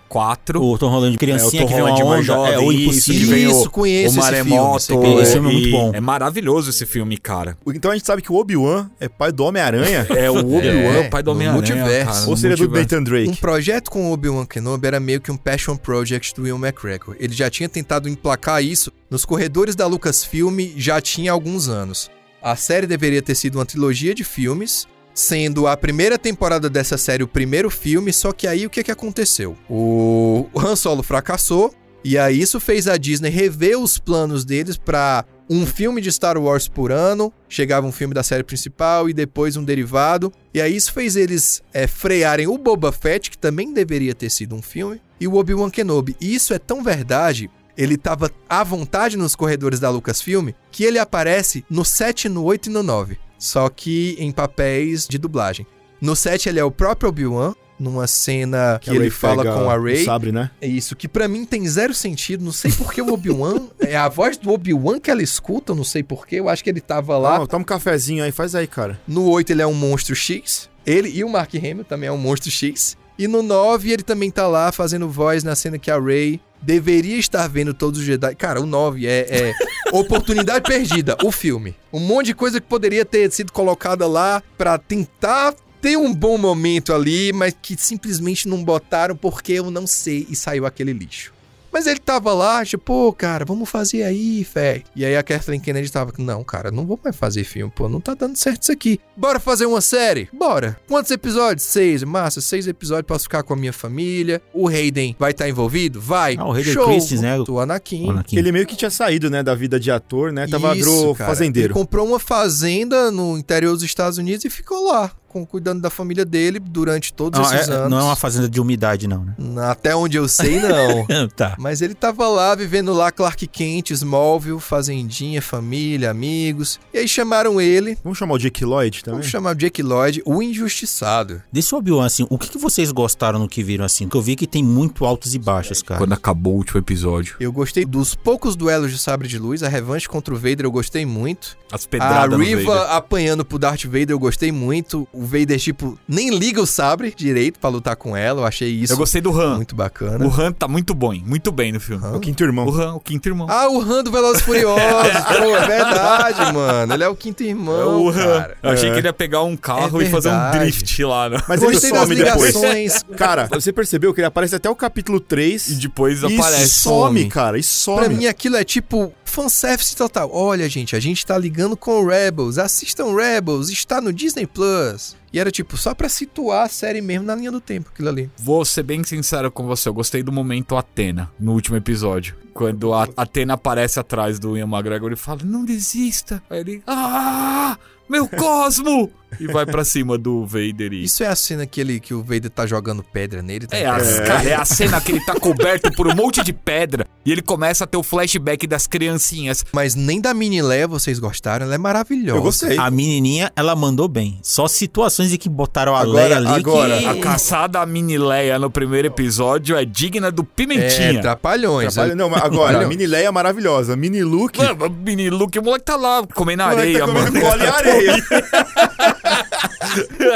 2004. O Tom Holland, criancinha É, que vem uma onda, é o jovem, isso, impossível. vem Isso, o, conheço o esse filme, maremoto. sei qual é. Esse filme é muito bom. É maravilhoso esse filme, cara. Então a gente sabe que o Obi-Wan é pai do Homem-Aranha. É o Obi-Wan, É, pai do Homem-Aranha, multiverso. cara, ou seria do. Nathan Drake. Um projeto com o Obi-Wan Kenobi era meio que um passion project do Will McGregor. Ele já tinha tentado emplacar isso nos corredores da Lucasfilm já tinha alguns anos. A série deveria ter sido uma trilogia de filmes, sendo a primeira temporada dessa série o primeiro filme, só que aí o que, que aconteceu? O Han Solo fracassou, e aí isso fez a Disney rever os planos deles para um filme de Star Wars por ano, chegava um filme da série principal e depois um derivado. E aí isso fez eles é, frearem o Boba Fett, que também deveria ter sido um filme, e o Obi-Wan Kenobi. E isso é tão verdade, ele tava à vontade nos corredores da Lucasfilm, que ele aparece no 7, no 8 e no 9. Só que em papéis de dublagem. No 7 ele é o próprio Obi-Wan, numa cena que, a ele fala com a o Rey. sabre, né? É isso, que pra mim tem zero sentido. Não sei porque o Obi-Wan. é a voz do Obi-Wan que ela escuta, eu não sei porquê. Eu acho que ele tava lá. Ah, toma um cafezinho aí, faz aí, cara. No 8 ele é um monstro X. Ele e o Mark Hamill também é um monstro X. E no 9 ele também tá lá fazendo voz na cena que a Rey deveria estar vendo todos os Jedi. Cara, o 9 é, é oportunidade perdida, o filme. Um monte de coisa que poderia ter sido colocada lá pra tentar ter um bom momento ali, mas que simplesmente não botaram porque eu não sei e saiu aquele lixo. Mas ele tava lá, tipo, pô, cara, vamos fazer aí, fé. E aí a Kathleen Kennedy tava, não, cara, não vou mais fazer filme, pô, não tá dando certo isso aqui. Bora fazer uma série? Bora. Quantos episódios? Seis. Massa, seis episódios, posso ficar com a minha família. O Hayden vai estar envolvido? Vai. Ah, o Hayden Show. Christensen, né? O Anakin. O Anakin. Ele meio que tinha saído, né, da vida de ator, né? Tava Isso, agro cara. fazendeiro. Ele comprou uma fazenda no interior dos Estados Unidos e ficou lá, com, cuidando da família dele durante todos Não, esses é- anos. não é uma fazenda de umidade, não, né? Até onde eu sei, não. tá. Mas ele tava lá, vivendo lá Clark Kent, Smallville, fazendinha, família, amigos. E aí chamaram ele, Vamos chamar o Jake Lloyd também? vamos chamar Jake Lloyd, o injustiçado. Desse Obi-Wan, assim, o que, que vocês gostaram no que viram, assim? Porque eu vi que tem muito altos e baixos, cara. Quando acabou o último episódio. Eu gostei dos poucos duelos de sabre de luz, a revanche contra o Vader eu gostei muito. As A pedradas no Riva Vader. apanhando pro Darth Vader eu gostei muito. O Vader, tipo, nem liga o sabre direito pra lutar com ela, eu achei isso Eu gostei do Han. muito bacana. O Han tá muito bom, muito bem no filme. O quinto irmão. O Han, o quinto irmão. Ah, o Han do Velozes e Furiosos, pô, é verdade, mano. Ele é o quinto É irmão, o Han. cara. Eu achei É. que ele ia pegar um carro É e fazer um drift lá, né? Mas ele Gostei das some depois. ligações. Cara, você percebeu que ele aparece até o capítulo 3 E depois e aparece. some, some. cara, e some. Pra mim aquilo é tipo fanservice total. Olha, gente, a gente tá ligando com Rebels. Assistam Rebels, está no Disney Plus. E era tipo só pra situar a série mesmo na linha do tempo, aquilo ali. Vou ser bem sincero com você, eu gostei do momento Atena, no último episódio. Quando a Atena aparece atrás do Ian McGregor e fala, não desista. Aí ele, ah, meu cosmo! E vai pra cima do Vader e... Isso é a cena que, ele, que o Vader tá jogando pedra nele. Tá É a, cara, é a cena que ele tá coberto por um monte de pedra e ele começa a ter o flashback das criancinhas. Mas nem da Mini Leia vocês gostaram, ela é maravilhosa. Eu gostei. A menininha, ela mandou bem. Só situações em que botaram a Agora- Leia ali agora, que... A caçada a mini Leia no primeiro episódio é digna do É, Pimentinha. trapalhões. Trabalha- Não, mas agora, a Mini Leia é maravilhosa. Mini Luke. Mano, mini Luke, o moleque tá lá comendo o moleque areia, tá comendo mano. cola e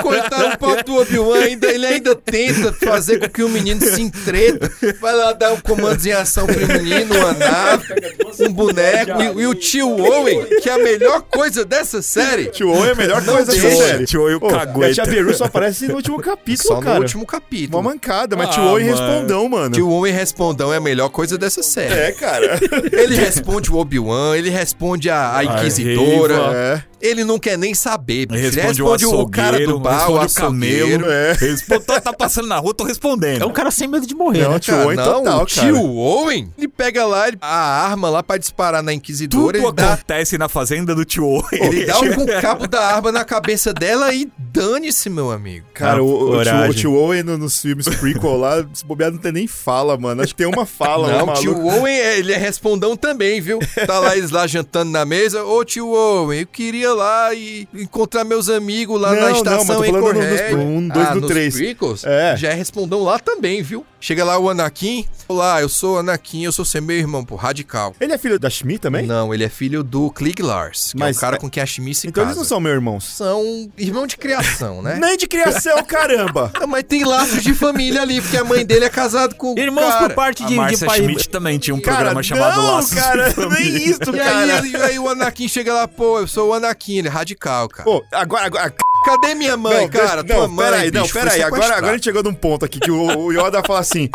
Cortar o pau do Obi-Wan, ainda, ele ainda tenta fazer com que o menino se entreta. Vai lá dar um comando em ação pro menino, uma nave, um boneco. E, e o tio Owen, que é a melhor coisa dessa série. Tio Owen é a melhor coisa dessa série. Tio Owen, o cagueta. A tia Beru só aparece no último capítulo, Só cara. no último capítulo. Uma mancada, mas Ah, Tio Owen mano. respondão, mano. Tio Owen respondão é a melhor coisa dessa série. É, cara. Ele responde o Obi-Wan, ele responde a, a. É. Ele não quer nem saber. Ele bicho. responde, o cara do bar, o açougueiro. camelo. É. Responde, tá, tá passando na rua, tô respondendo. É um cara sem medo de morrer, Não, né? tio Owen não, total, o tio. Owen, ele pega lá ele- a arma lá pra disparar na Inquisidora, Tudo dá, acontece na fazenda do tio Owen. ele dá um cabo da arma na cabeça dela e dane-se, meu amigo. Cara, o, o, tio, coragem. o tio Owen no- nos filmes prequel lá, se bobear não tem nem fala, mano. Acho que tem uma fala, não, o tio. Owen, é- ele é respondão também, viu? Tá lá eles lá jantando na mesa. Ô tio Owen, eu queria lá e encontrar meus amigos lá Não, na não, estação mas tô em falando no- no- um, dois ah, do nos três. prequels? É. Já é respondão lá também, viu? Chega lá o Anakin. Olá, eu sou o Anakin, eu sou seu meu irmão, pô, radical. Ele é filho da Shmi também? Não, ele é filho do Klieg Lars, que Mas- é o cara com quem a Shmi se Então casa. eles não são meus irmãos. São irmão de criação, né? Nem de criação, caramba! Não, mas tem laços de família ali, porque a mãe dele é casada com o Irmãos cara. por parte A de, de Márcia pai. Schmidt também tinha um Cara, programa chamado não, Laços cara, de nem isso, E cara. aí, e aí o Anakin chega lá, pô, eu sou o Anakin, ele é radical, cara. Pô, agora, agora Cadê minha mãe, não, cara? não, mãe, peraí, não, peraí. Agora, agora a gente chegou num ponto aqui que o, o Yoda fala assim.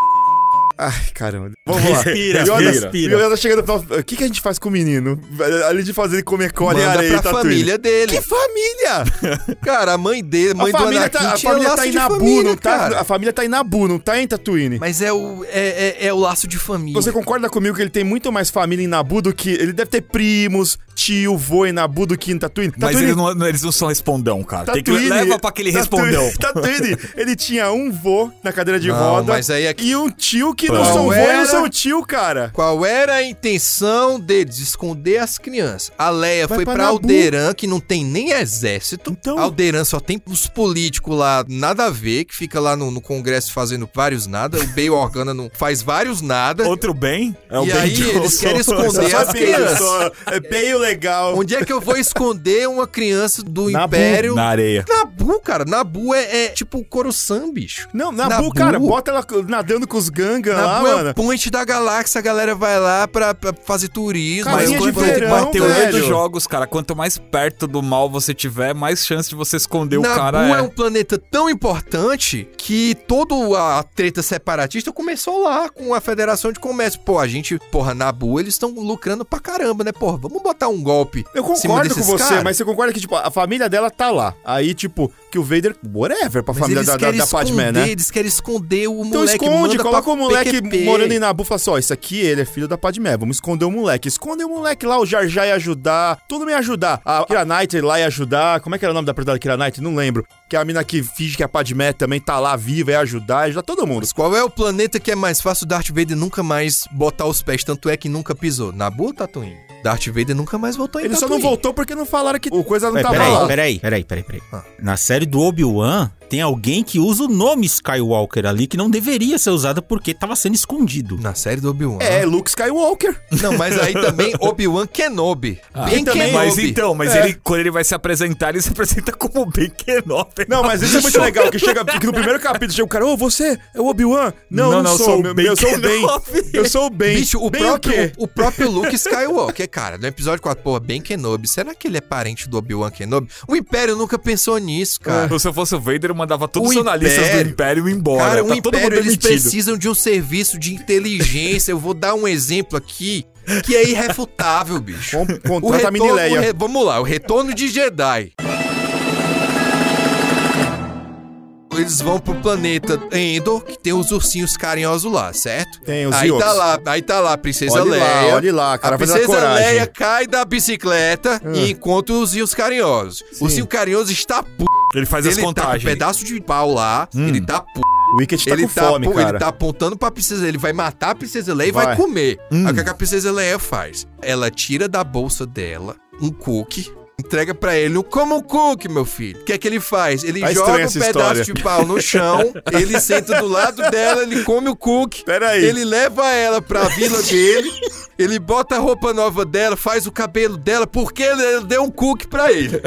Ai, caramba. Vamos lá. Respira, Yoda, respira. Yoda chega no final. O que, que a gente faz com o menino? Além de fazer ele comer cola e Manda areia e pra Tatooine. família dele. Que família? Cara, a mãe dele, mãe a do família Anakin tá, a tinha família laço tá em de Nabu, família, não tá? cara. A família tá em Nabu, não tá em Tatooine. Mas é o, é, é, é o laço de família. Você concorda comigo que ele tem muito mais família em Nabu do que. Ele deve ter primos, tio, vô em Nabu do que em Tatooine? Mas Tatooine- eles não, eles não são respondão, cara. Tem que Tatooine- leva pra aquele respondão. Tatooine, Tatooine, ele tinha um vô na cadeira de Não, roda mas aí é que- e um tio que não Qual são vô e era? não são tio, cara. Qual era a intenção deles? Esconder as crianças. A Leia Vai foi pra pra. Alderan, que não tem nem exército. Então- Alderan só tem os políticos lá, nada a ver, que fica lá no, no Congresso fazendo vários nada. O Bail Organa não faz vários nada. Outro bem é o E Ben aí, eles Johnson. querem esconder as crianças. É bem legal. Onde é que eu vou esconder uma criança do Nabu. Império? Na areia. Nabu, cara. Nabu é, é tipo Coruscant, bicho. Não, Nabu, Nabu. cara, bota ela nadando com os Gangan Nabu é mano. point da galáxia, a galera vai lá pra, pra fazer turismo. Casinha aí de quando- verão, Mas teoria velho. dos jogos, cara, quanto mais perto do mal você tiver, mais chance de você esconder o Nabu cara é. é. um planeta tão importante que toda a treta separatista começou lá com a Federação de Comércio. Pô, a gente, porra, Nabu, eles estão lucrando pra caramba, né? Porra, vamos botar um golpe. Eu concordo com você, caras? mas você concorda que, tipo, a família dela tá lá. Aí, tipo, que o Vader, whatever, pra Mas família da, da, da Padmé, né? eles querem esconder o Então moleque. esconde, manda coloca o moleque PQP. morando em Nabu e fala assim, ó, isso aqui ele é filho da Padmé, vamos esconder o moleque. Esconde o moleque lá, o Jar Jar ia ajudar, tudo me ia ajudar. A Kira Knightley lá ia ajudar, como é que era o nome da personagem da Kira Knightley? Não lembro. Que é a mina que finge que a Padmé também tá lá viva, ia ajudar, ia ajudar todo mundo. Mas qual é o planeta que é mais fácil o Darth Vader nunca mais botar os pés? Tanto é que nunca pisou. Nabu ou Tatooine? Darth Vader nunca mais voltou em Ele só não voltou porque não falaram que o coisa não Peraí, tava peraí, lá. peraí, peraí, peraí, peraí. Ah. Na série do Obi-Wan, tem alguém que usa o nome Skywalker ali que não deveria ser usado porque tava sendo escondido. Na série do Obi-Wan. É, Luke Skywalker. Não, mas aí também Obi-Wan Kenobi. Bem também- Kenobi. Mas então, mas É. ele, quando ele vai se apresentar, ele se apresenta como Ben Kenobi. Não, mas isso é muito legal, que chega que no primeiro capítulo chega o cara, ô, você é o Obi-Wan? Não, não, sou, meu, Ben eu sou o Ben. Kenobi. Eu sou o Ben. Bicho, o ben próprio, quê? o, próprio Luke Skywalker, cara, no episódio 4, porra, Ben Kenobi. Será que ele é parente do Obi-Wan Kenobi? O Império nunca pensou nisso, cara. Se eu fosse o Vader, eu mandava todos O os analistas Império. do Império embora. Cara, tá o todo Império, mundo eles precisam de um serviço de inteligência. Eu vou dar um exemplo aqui que é irrefutável, bicho. Com- O Contrata a retorno, Mini o Leia. re- vamos lá, o retorno de Jedi. Eles vão pro planeta Endor, que tem os ursinhos carinhosos lá, certo? Tem os aí tá lá, aí tá lá a princesa Olha Leia. lá, olha lá, cara, a princesa coragem. Leia cai da bicicleta Ah. e encontra os ursinhos carinhosos. O ursinho carinhoso está p... Ele faz as Ele tá com um contagens. pedaço de pau lá, ele tá p... O Wicked tá ele, com tá, fome, cara. ele tá apontando pra princesa Ele vai matar a princesa Leia e vai, Vai. comer. Hum. Aí o que a princesa Leia faz? Ela tira da bolsa dela um cookie. Entrega pra ele como um cookie, meu filho. O que é que ele faz? Ele Tá joga um pedaço história. de pau no chão, ele senta do lado dela, ele come o cookie. Pera aí. Ele leva ela pra vila dele, ele bota a roupa nova dela, faz o cabelo dela, porque ele deu um cookie pra ele.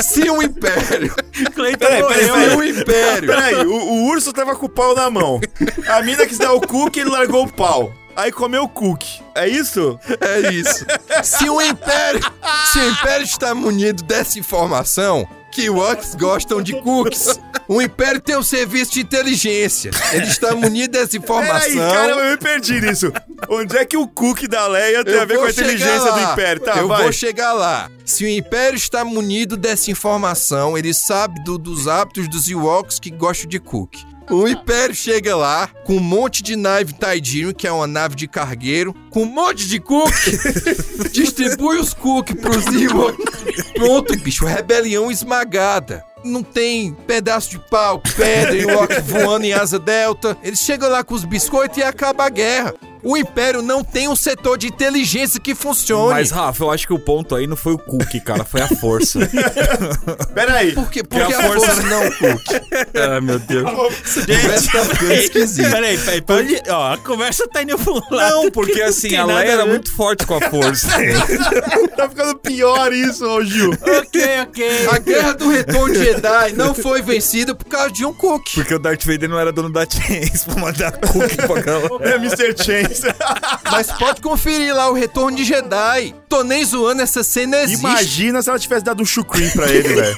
Se um império, Cleiton Peraí, peraí, se peraí. um império Peraí, o, o urso tava com o pau na mão. A mina quis dar o cookie, ele largou o pau. Aí comeu cookie. É isso? É isso. Se o Império, se o Império está munido dessa informação, que Woks gostam de cookies. O Império tem um serviço de inteligência. Ele está munido dessa informação. Peraí, cara, eu me perdi nisso. Onde é que o cookie da Leia tem Eu a ver com a inteligência do lá. Império? Tá, eu vai. vou chegar lá. Se o Império está munido dessa informação, ele sabe do- dos hábitos dos Ewoks que gostam de cookie. O Império chega lá com um monte de nave Taidirum, que é uma nave de cargueiro, com um monte de cookie, distribui os cookies pros Ewoks. Pronto, bicho, rebelião esmagada. Não tem pedaço de pau, pedra, Ewok voando em asa delta. Eles chegam lá com os biscoitos e acaba a guerra. O Império não tem um setor de inteligência que funcione. Mas, Rafa, eu acho que o ponto aí não foi o cookie, cara, foi a força. Peraí. Por quê? Porque a a força- força não cookie. Ah, meu Deus. Gente, tá ficando esquisito. Peraí, peraí, pode... Ó, a conversa tá indo pro lado. Não, que porque assim, a Leia era muito forte com a força. Tá ficando pior isso, ô Gil. Ok, ok. A guerra do retorno de Jedi não foi vencida por causa de um cookie. Porque o Darth Vader não era dono da Chance pra mandar cookie pra galera. É Mr. Chance. Mas pode conferir lá o retorno de Jedi. Tô nem zoando, essa cena existe. Imagina se ela tivesse dado um chucrim pra ele, velho.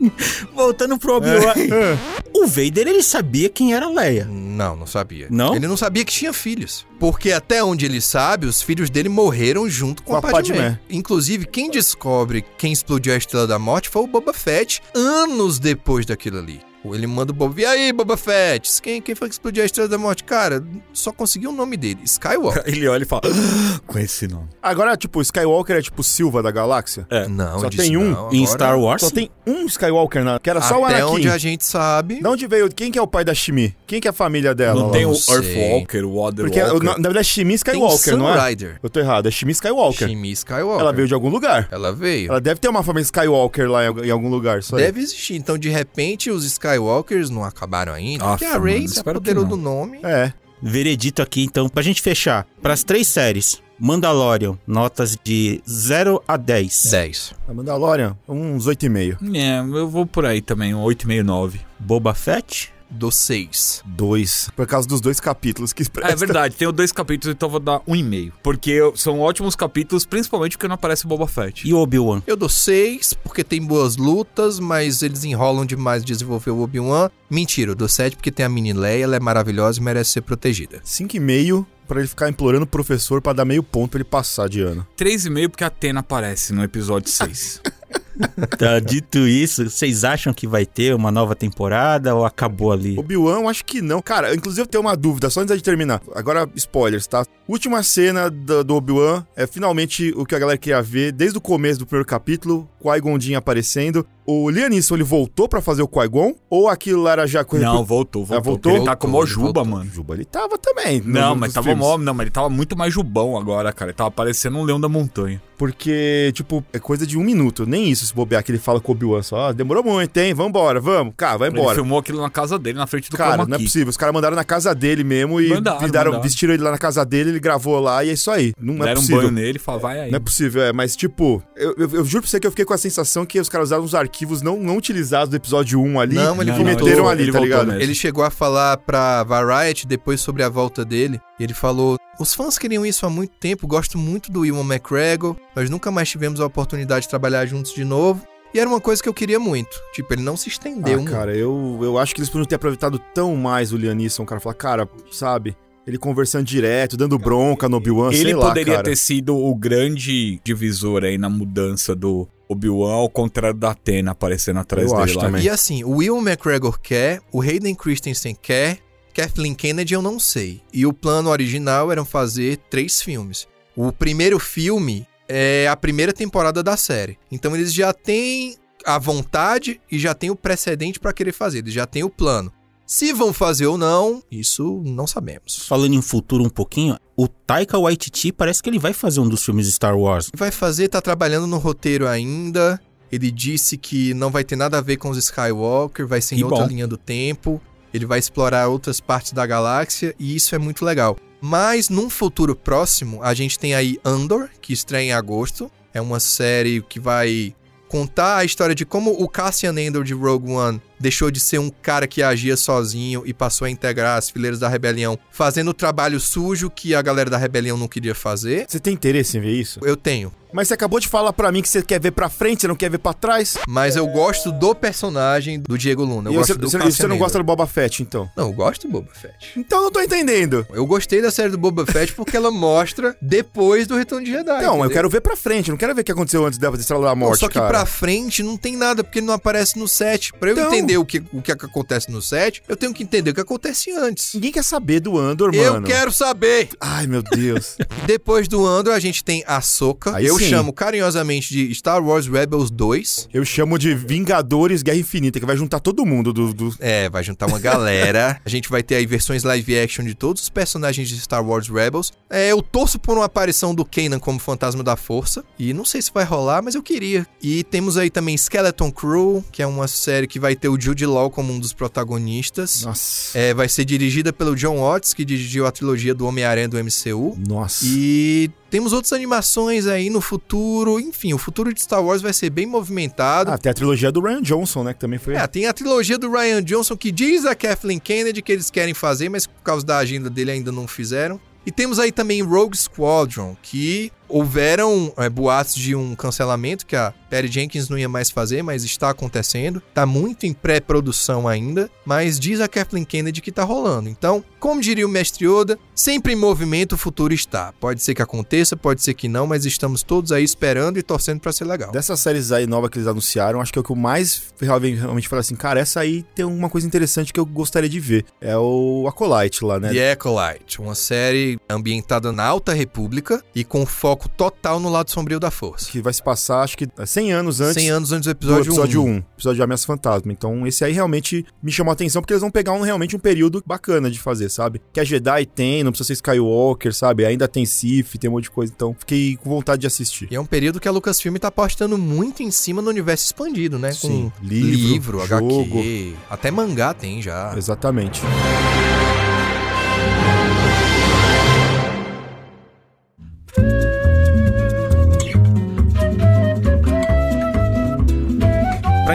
Voltando pro Obi-Wan. O Vader, ele sabia quem era Leia. Não, não sabia. Não? Ele não sabia que tinha filhos. Porque até onde ele sabe, os filhos dele morreram junto com, Com a a Padmé. Padmé. Inclusive, quem descobre quem explodiu a Estrela da Morte foi o Boba Fett, anos depois daquilo ali. Ele manda o Boba... E aí, Boba Fett? Quem, quem foi que explodiu a Estrela da Morte? Cara, só conseguiu o nome dele. Skywalker. Ele olha e fala, "Ah, com esse nome. Agora, tipo, Skywalker é tipo Silva da galáxia? É. Não, Só tem um não, Em Star Wars? Só tem um Skywalker, na... que era só o Até Anakin. onde a gente sabe... De onde veio? Quem que é o pai da Shmi? Quem que é a família dela? Não lá? tem o não sei. Earthwalker, o Water Porque, Walker. na, na verdade, é Shmi Skywalker, tem não é? Sunrider. Eu tô errado, é Shmi Skywalker. Shmi Skywalker. Ela veio de algum lugar. Ela veio. Ela deve ter uma família Skywalker lá em, algum- em algum lugar, só aí. Deve existir. Então, de repente, os Skywalkers não acabaram ainda. Aff, porque a Rey se apoderou não. do nome. É. Veredito aqui, então, pra gente fechar. Pras três séries. Mandalorian, notas de 0 a 10. 10. A Mandalorian, uns 8,5. É, eu vou por aí também, um 8,5, 9. Boba Fett, Dou 6. Dois. Por causa dos dois capítulos que É presta. verdade, tenho dois capítulos, então eu vou dar um e meio. Porque são ótimos capítulos, principalmente porque não aparece o Boba Fett. E o Obi-Wan? Eu dou 6, porque tem boas lutas, mas eles enrolam demais de desenvolver o Obi-Wan. Mentira, eu dou 7 porque tem a mini Leia, ela é maravilhosa e merece ser protegida. Cinco e meio pra ele ficar implorando o professor pra dar meio ponto pra ele passar de ano. Três e meio porque a Atena aparece no episódio 6. Tá, dito isso, vocês acham que vai ter uma nova temporada ou acabou ali? Obi-Wan, acho que não. Cara, inclusive eu tenho uma dúvida, só antes de terminar. Agora, spoilers, tá? Última cena do, do Obi-Wan é finalmente o que a galera queria ver desde o começo do primeiro capítulo, Qui-Gon Jinn aparecendo. O Liam Neeson, ele voltou pra fazer o Qui-Gon? Ou aquilo lá era já... não, voltou, voltou. Ah, voltou? Ele tá com o mó Voltou, juba, voltou. mano. Juba, ele tava também. Não, mas tava mó, não, mas ele tava muito mais jubão agora, cara. Ele tava parecendo um leão da montanha. Porque, tipo, é coisa de um minuto. Nem isso se bobear que ele fala com o Obi-Wan só. Ah, demorou muito, hein? Vambora, vamos. Cara, vai Ele embora. filmou aquilo na casa dele, na frente do Cara, não é possível. Os caras mandaram na casa dele mesmo e Mandaram, mandaram, mandaram. vestiram ele lá na casa dele, ele gravou lá e é isso aí. Não é Deram um possível. banho nele e falaram, vai aí. Não é possível, é, mas tipo, eu, eu, eu juro pra você que eu fiquei com a sensação que os caras usaram uns arquivos não, não utilizados do episódio 1 ali Não, ele e meteram ali, ele tá ligado? mesmo. Ele chegou a falar pra Variety depois sobre a volta dele. E ele falou: Os fãs queriam isso há muito tempo, gosto muito do Ewan McGregor, nós nunca mais tivemos a oportunidade de trabalhar juntos de novo. E era uma coisa que eu queria muito. Tipo, ele não se estendeu Ah, muito. cara, eu, eu acho que eles podiam ter aproveitado tão mais o Liam Neeson, cara. Falar, cara, sabe? Ele conversando direto, dando bronca no Obi-Wan, sei Ele lá, poderia cara. ter sido o grande divisor aí na mudança do Obi-Wan, ao contrário da Atena aparecendo atrás Eu dele acho lá. também. E assim, o Will McGregor quer, o Hayden Christensen quer, Kathleen Kennedy eu não sei. E o plano original era fazer três filmes. O primeiro filme é a primeira temporada da série. Então eles já têm a vontade e já têm o precedente para querer fazer. Eles já têm o plano. Se vão fazer ou não, isso não sabemos. Falando em futuro um pouquinho, o Taika Waititi parece que ele vai fazer um dos filmes de Star Wars. Vai fazer, tá trabalhando no roteiro ainda. Ele disse que não vai ter nada a ver com os Skywalker, vai ser em outra bom. linha do tempo. Ele vai explorar outras partes da galáxia e isso é muito legal. Mas num futuro próximo, a gente tem aí Andor, que estreia em agosto. É uma série que vai contar a história de como o Cassian Andor de Rogue One deixou de ser um cara que agia sozinho e passou a integrar as fileiras da rebelião, fazendo o trabalho sujo que a galera da rebelião não queria fazer. Você tem interesse em ver isso? Eu tenho. Mas você acabou de falar pra mim que você quer ver pra frente, você não quer ver pra trás. Mas eu gosto do personagem do Diego Luna. Eu e gosto você, do você- você não gosta do Boba Fett, então? Não, eu gosto do Boba Fett. Então eu não tô entendendo. Eu gostei da série do Boba Fett porque ela mostra depois do Retorno de Jedi. Não, eu entendeu? quero ver pra frente, eu não quero ver o que aconteceu antes da Estrela da Não, Morte, Só que cara. pra frente não tem nada, porque ele não aparece no set. Pra eu Então. entender o que, o que acontece no set, eu tenho que entender o que acontece antes. Ninguém quer saber do Andor, Eu mano. quero saber! Ai, meu Deus. Depois do Andor, a gente tem a Soca. Eu sim. chamo carinhosamente de Star Wars Rebels 2. Eu chamo de Vingadores Guerra Infinita, que vai juntar todo mundo do. do- É, vai juntar uma galera. a gente vai ter aí versões live action de todos os personagens de Star Wars Rebels. É, eu torço por uma aparição do Kanan como fantasma da força. E não sei se vai rolar, mas eu queria. E temos aí também Skeleton Crew, que é uma série que vai ter o Jude Law como um dos protagonistas. Nossa. É, vai ser dirigida pelo John Watts, que dirigiu a trilogia do Homem-Aranha do MCU. Nossa. E temos outras animações aí no futuro. Enfim, o futuro de Star Wars vai ser bem movimentado. Ah, tem a trilogia do Ryan Johnson, né? Que também foi. É, tem a trilogia do Ryan Johnson que diz a Kathleen Kennedy que eles querem fazer, mas por causa da agenda dele ainda não fizeram. E temos aí também Rogue Squadron, que houveram é, boatos de um cancelamento que a Perry Jenkins não ia mais fazer, mas está acontecendo. Tá muito em pré-produção ainda, mas diz a Kathleen Kennedy que tá rolando. Então, como diria o mestre Yoda, sempre em movimento o futuro está. Pode ser que aconteça, pode ser que não, mas estamos todos aí esperando e torcendo pra ser legal. Dessas séries aí novas que eles anunciaram, acho que é o que eu mais realmente realmente falei assim, cara, essa aí tem uma coisa interessante que eu gostaria de ver. É o Acolyte lá, né? The Acolyte, uma série ambientada na Alta República e com foco total no lado sombrio da força. Que vai se passar, acho que 100 anos antes 100 anos antes do do episódio, episódio 1. 1, episódio de Ameaça Fantasma. Então, esse aí realmente me chamou a atenção, porque eles vão pegar um, realmente um período bacana de fazer, sabe? Que a Jedi tem, não precisa ser Skywalker, sabe? Ainda tem Sith, tem um monte de coisa. Então, fiquei com vontade de assistir. E é um período que a Lucasfilm tá apostando muito em cima no universo expandido, né? Sim, Com livro, jogo. HQ, até mangá tem já. Exatamente.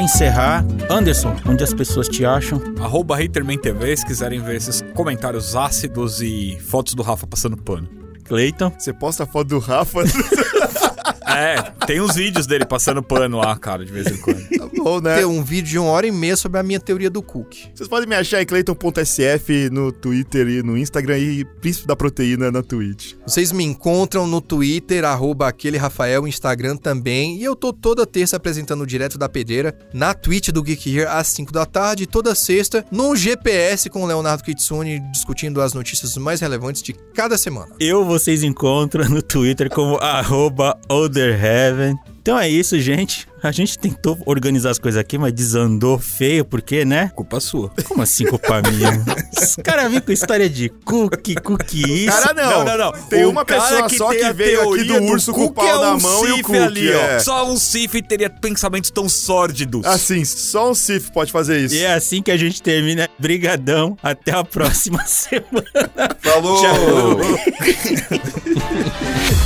Encerrar, Anderson, onde as pessoas te acham? Arroba Haterman TV, se quiserem ver esses comentários ácidos e fotos do Rafa passando pano. Cleiton. Você posta a foto do Rafa? É, tem uns vídeos dele passando pano lá, cara, de vez em quando. tá bom, né? Tem um vídeo de uma hora e meia sobre a minha teoria do cookie. Vocês podem me achar em clayton.sf no Twitter e no Instagram e Príncipe da Proteína na Twitch. Vocês me encontram no Twitter, arroba aquele Rafael, Instagram também. E eu tô toda terça apresentando direto da pedreira na Twitch do Geek Here às 5 da tarde. Toda sexta no GPS com o Leonardo Kitsune discutindo as notícias mais relevantes de cada semana. Eu vocês encontram no Twitter como arroba Otherheaven. Então é isso, gente. A gente tentou organizar as coisas aqui, mas desandou feio, porque, né? Culpa sua. Como assim culpa minha? Os caras vêm com história de cookie, cookie isso. Cara, não. Não, não, não. Tem O uma pessoa só tem que a veio aqui do urso com o pau é na um mão e o cookie. ali, é. ó. Só um Sif teria pensamentos tão sórdidos. Assim, só um Sif pode fazer isso. E é assim que a gente termina. Brigadão. Até a próxima semana. Falou! Tchau.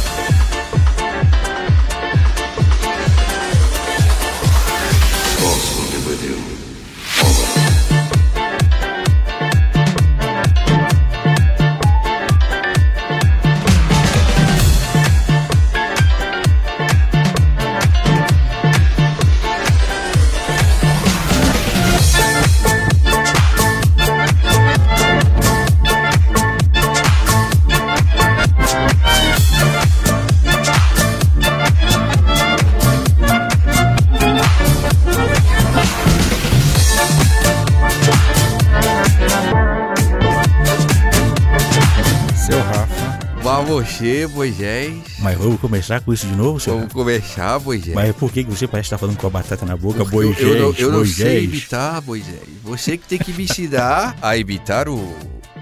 você, Moisés. Mas vamos começar com isso de novo, seu Vamos começar, Moisés. Mas por que você parece estar falando com a batata na boca? Porque Boigés, eu, eu não, eu não sei imitar, Moisés. Você que tem que me ensinar a imitar o,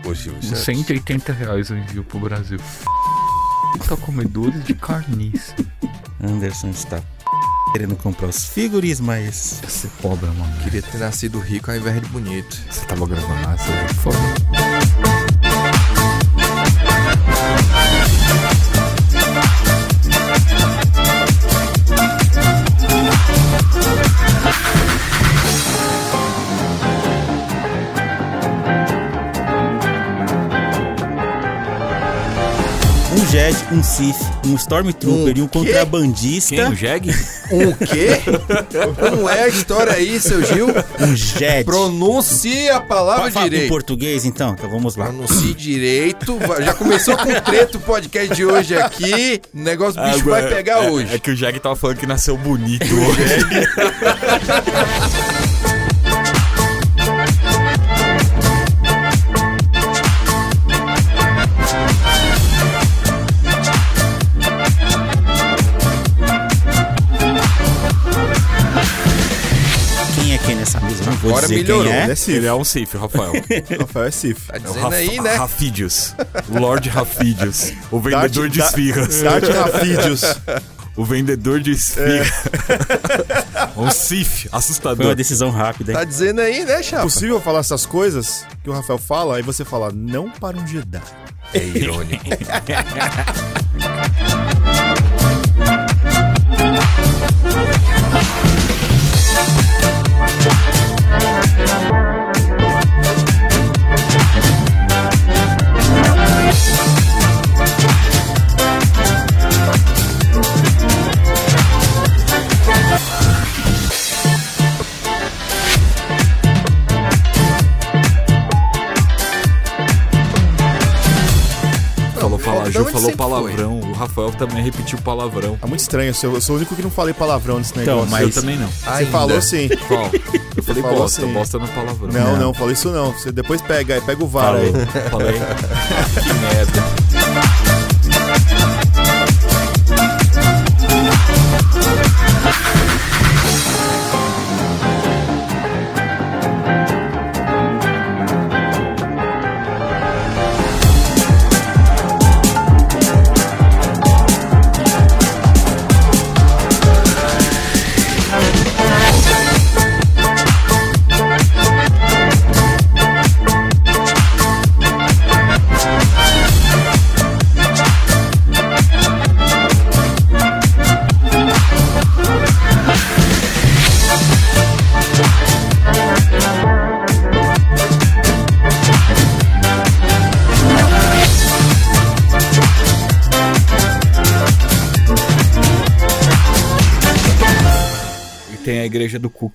o Silvio Santos. 180 reais o envio pro Brasil. Tá comedores de carniça. Anderson está querendo comprar os figuris, mas... Você é pobre, mano. Queria ter nascido rico ao invés de bonito. Você tava gravando essa de Yeah. Jed, um Sif, um Stormtrooper Um e um quê? contrabandista. Quem? O Jeg? Um quê? Como é a história aí, seu Gil? Um Jed. Pronuncie a palavra Fala em direito. português, então. Então vamos lá. Pronuncie direito. Já começou com treta o podcast de hoje aqui. O negócio o bicho vai pegar é, hoje. É que o Jeg tava falando que nasceu bonito hoje. vou Agora dizer melhorou, quem é. Ele é Sif. Ele é um Sif, Rafael. Rafael é Sif. Tá É o dizendo Raf aí, né? Rafídios. Lord Rafídios. O vendedor de Da- esfirras. Dart Rafídeos. O vendedor de esfirras. um Sif, Foi uma assustador. decisão rápida, hein? Tá dizendo aí, né, É chapa? possível falar essas coisas que o Rafael fala e você fala, não para um Jedi. É irônico. falou palavrão. O Rafael também repetiu palavrão. É muito estranho, eu sou, eu sou o único que não falei palavrão nesse Então, negócio. mas- Eu também não. Você Ainda. falou sim. Qual? Eu falei falou bosta. assim. Bosta no palavrão. Não, não, falei isso não. Você depois pega, aí pega o VAR aí. Falei. que merda.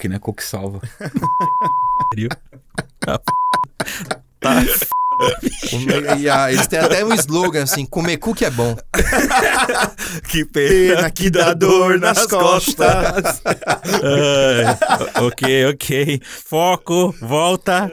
Cook, né? Cook salva. Comer- e, ah, eles têm até um slogan assim: comer cookie é bom. que Pena que dá dor nas costas. Ai, ok, ok. Foco, volta.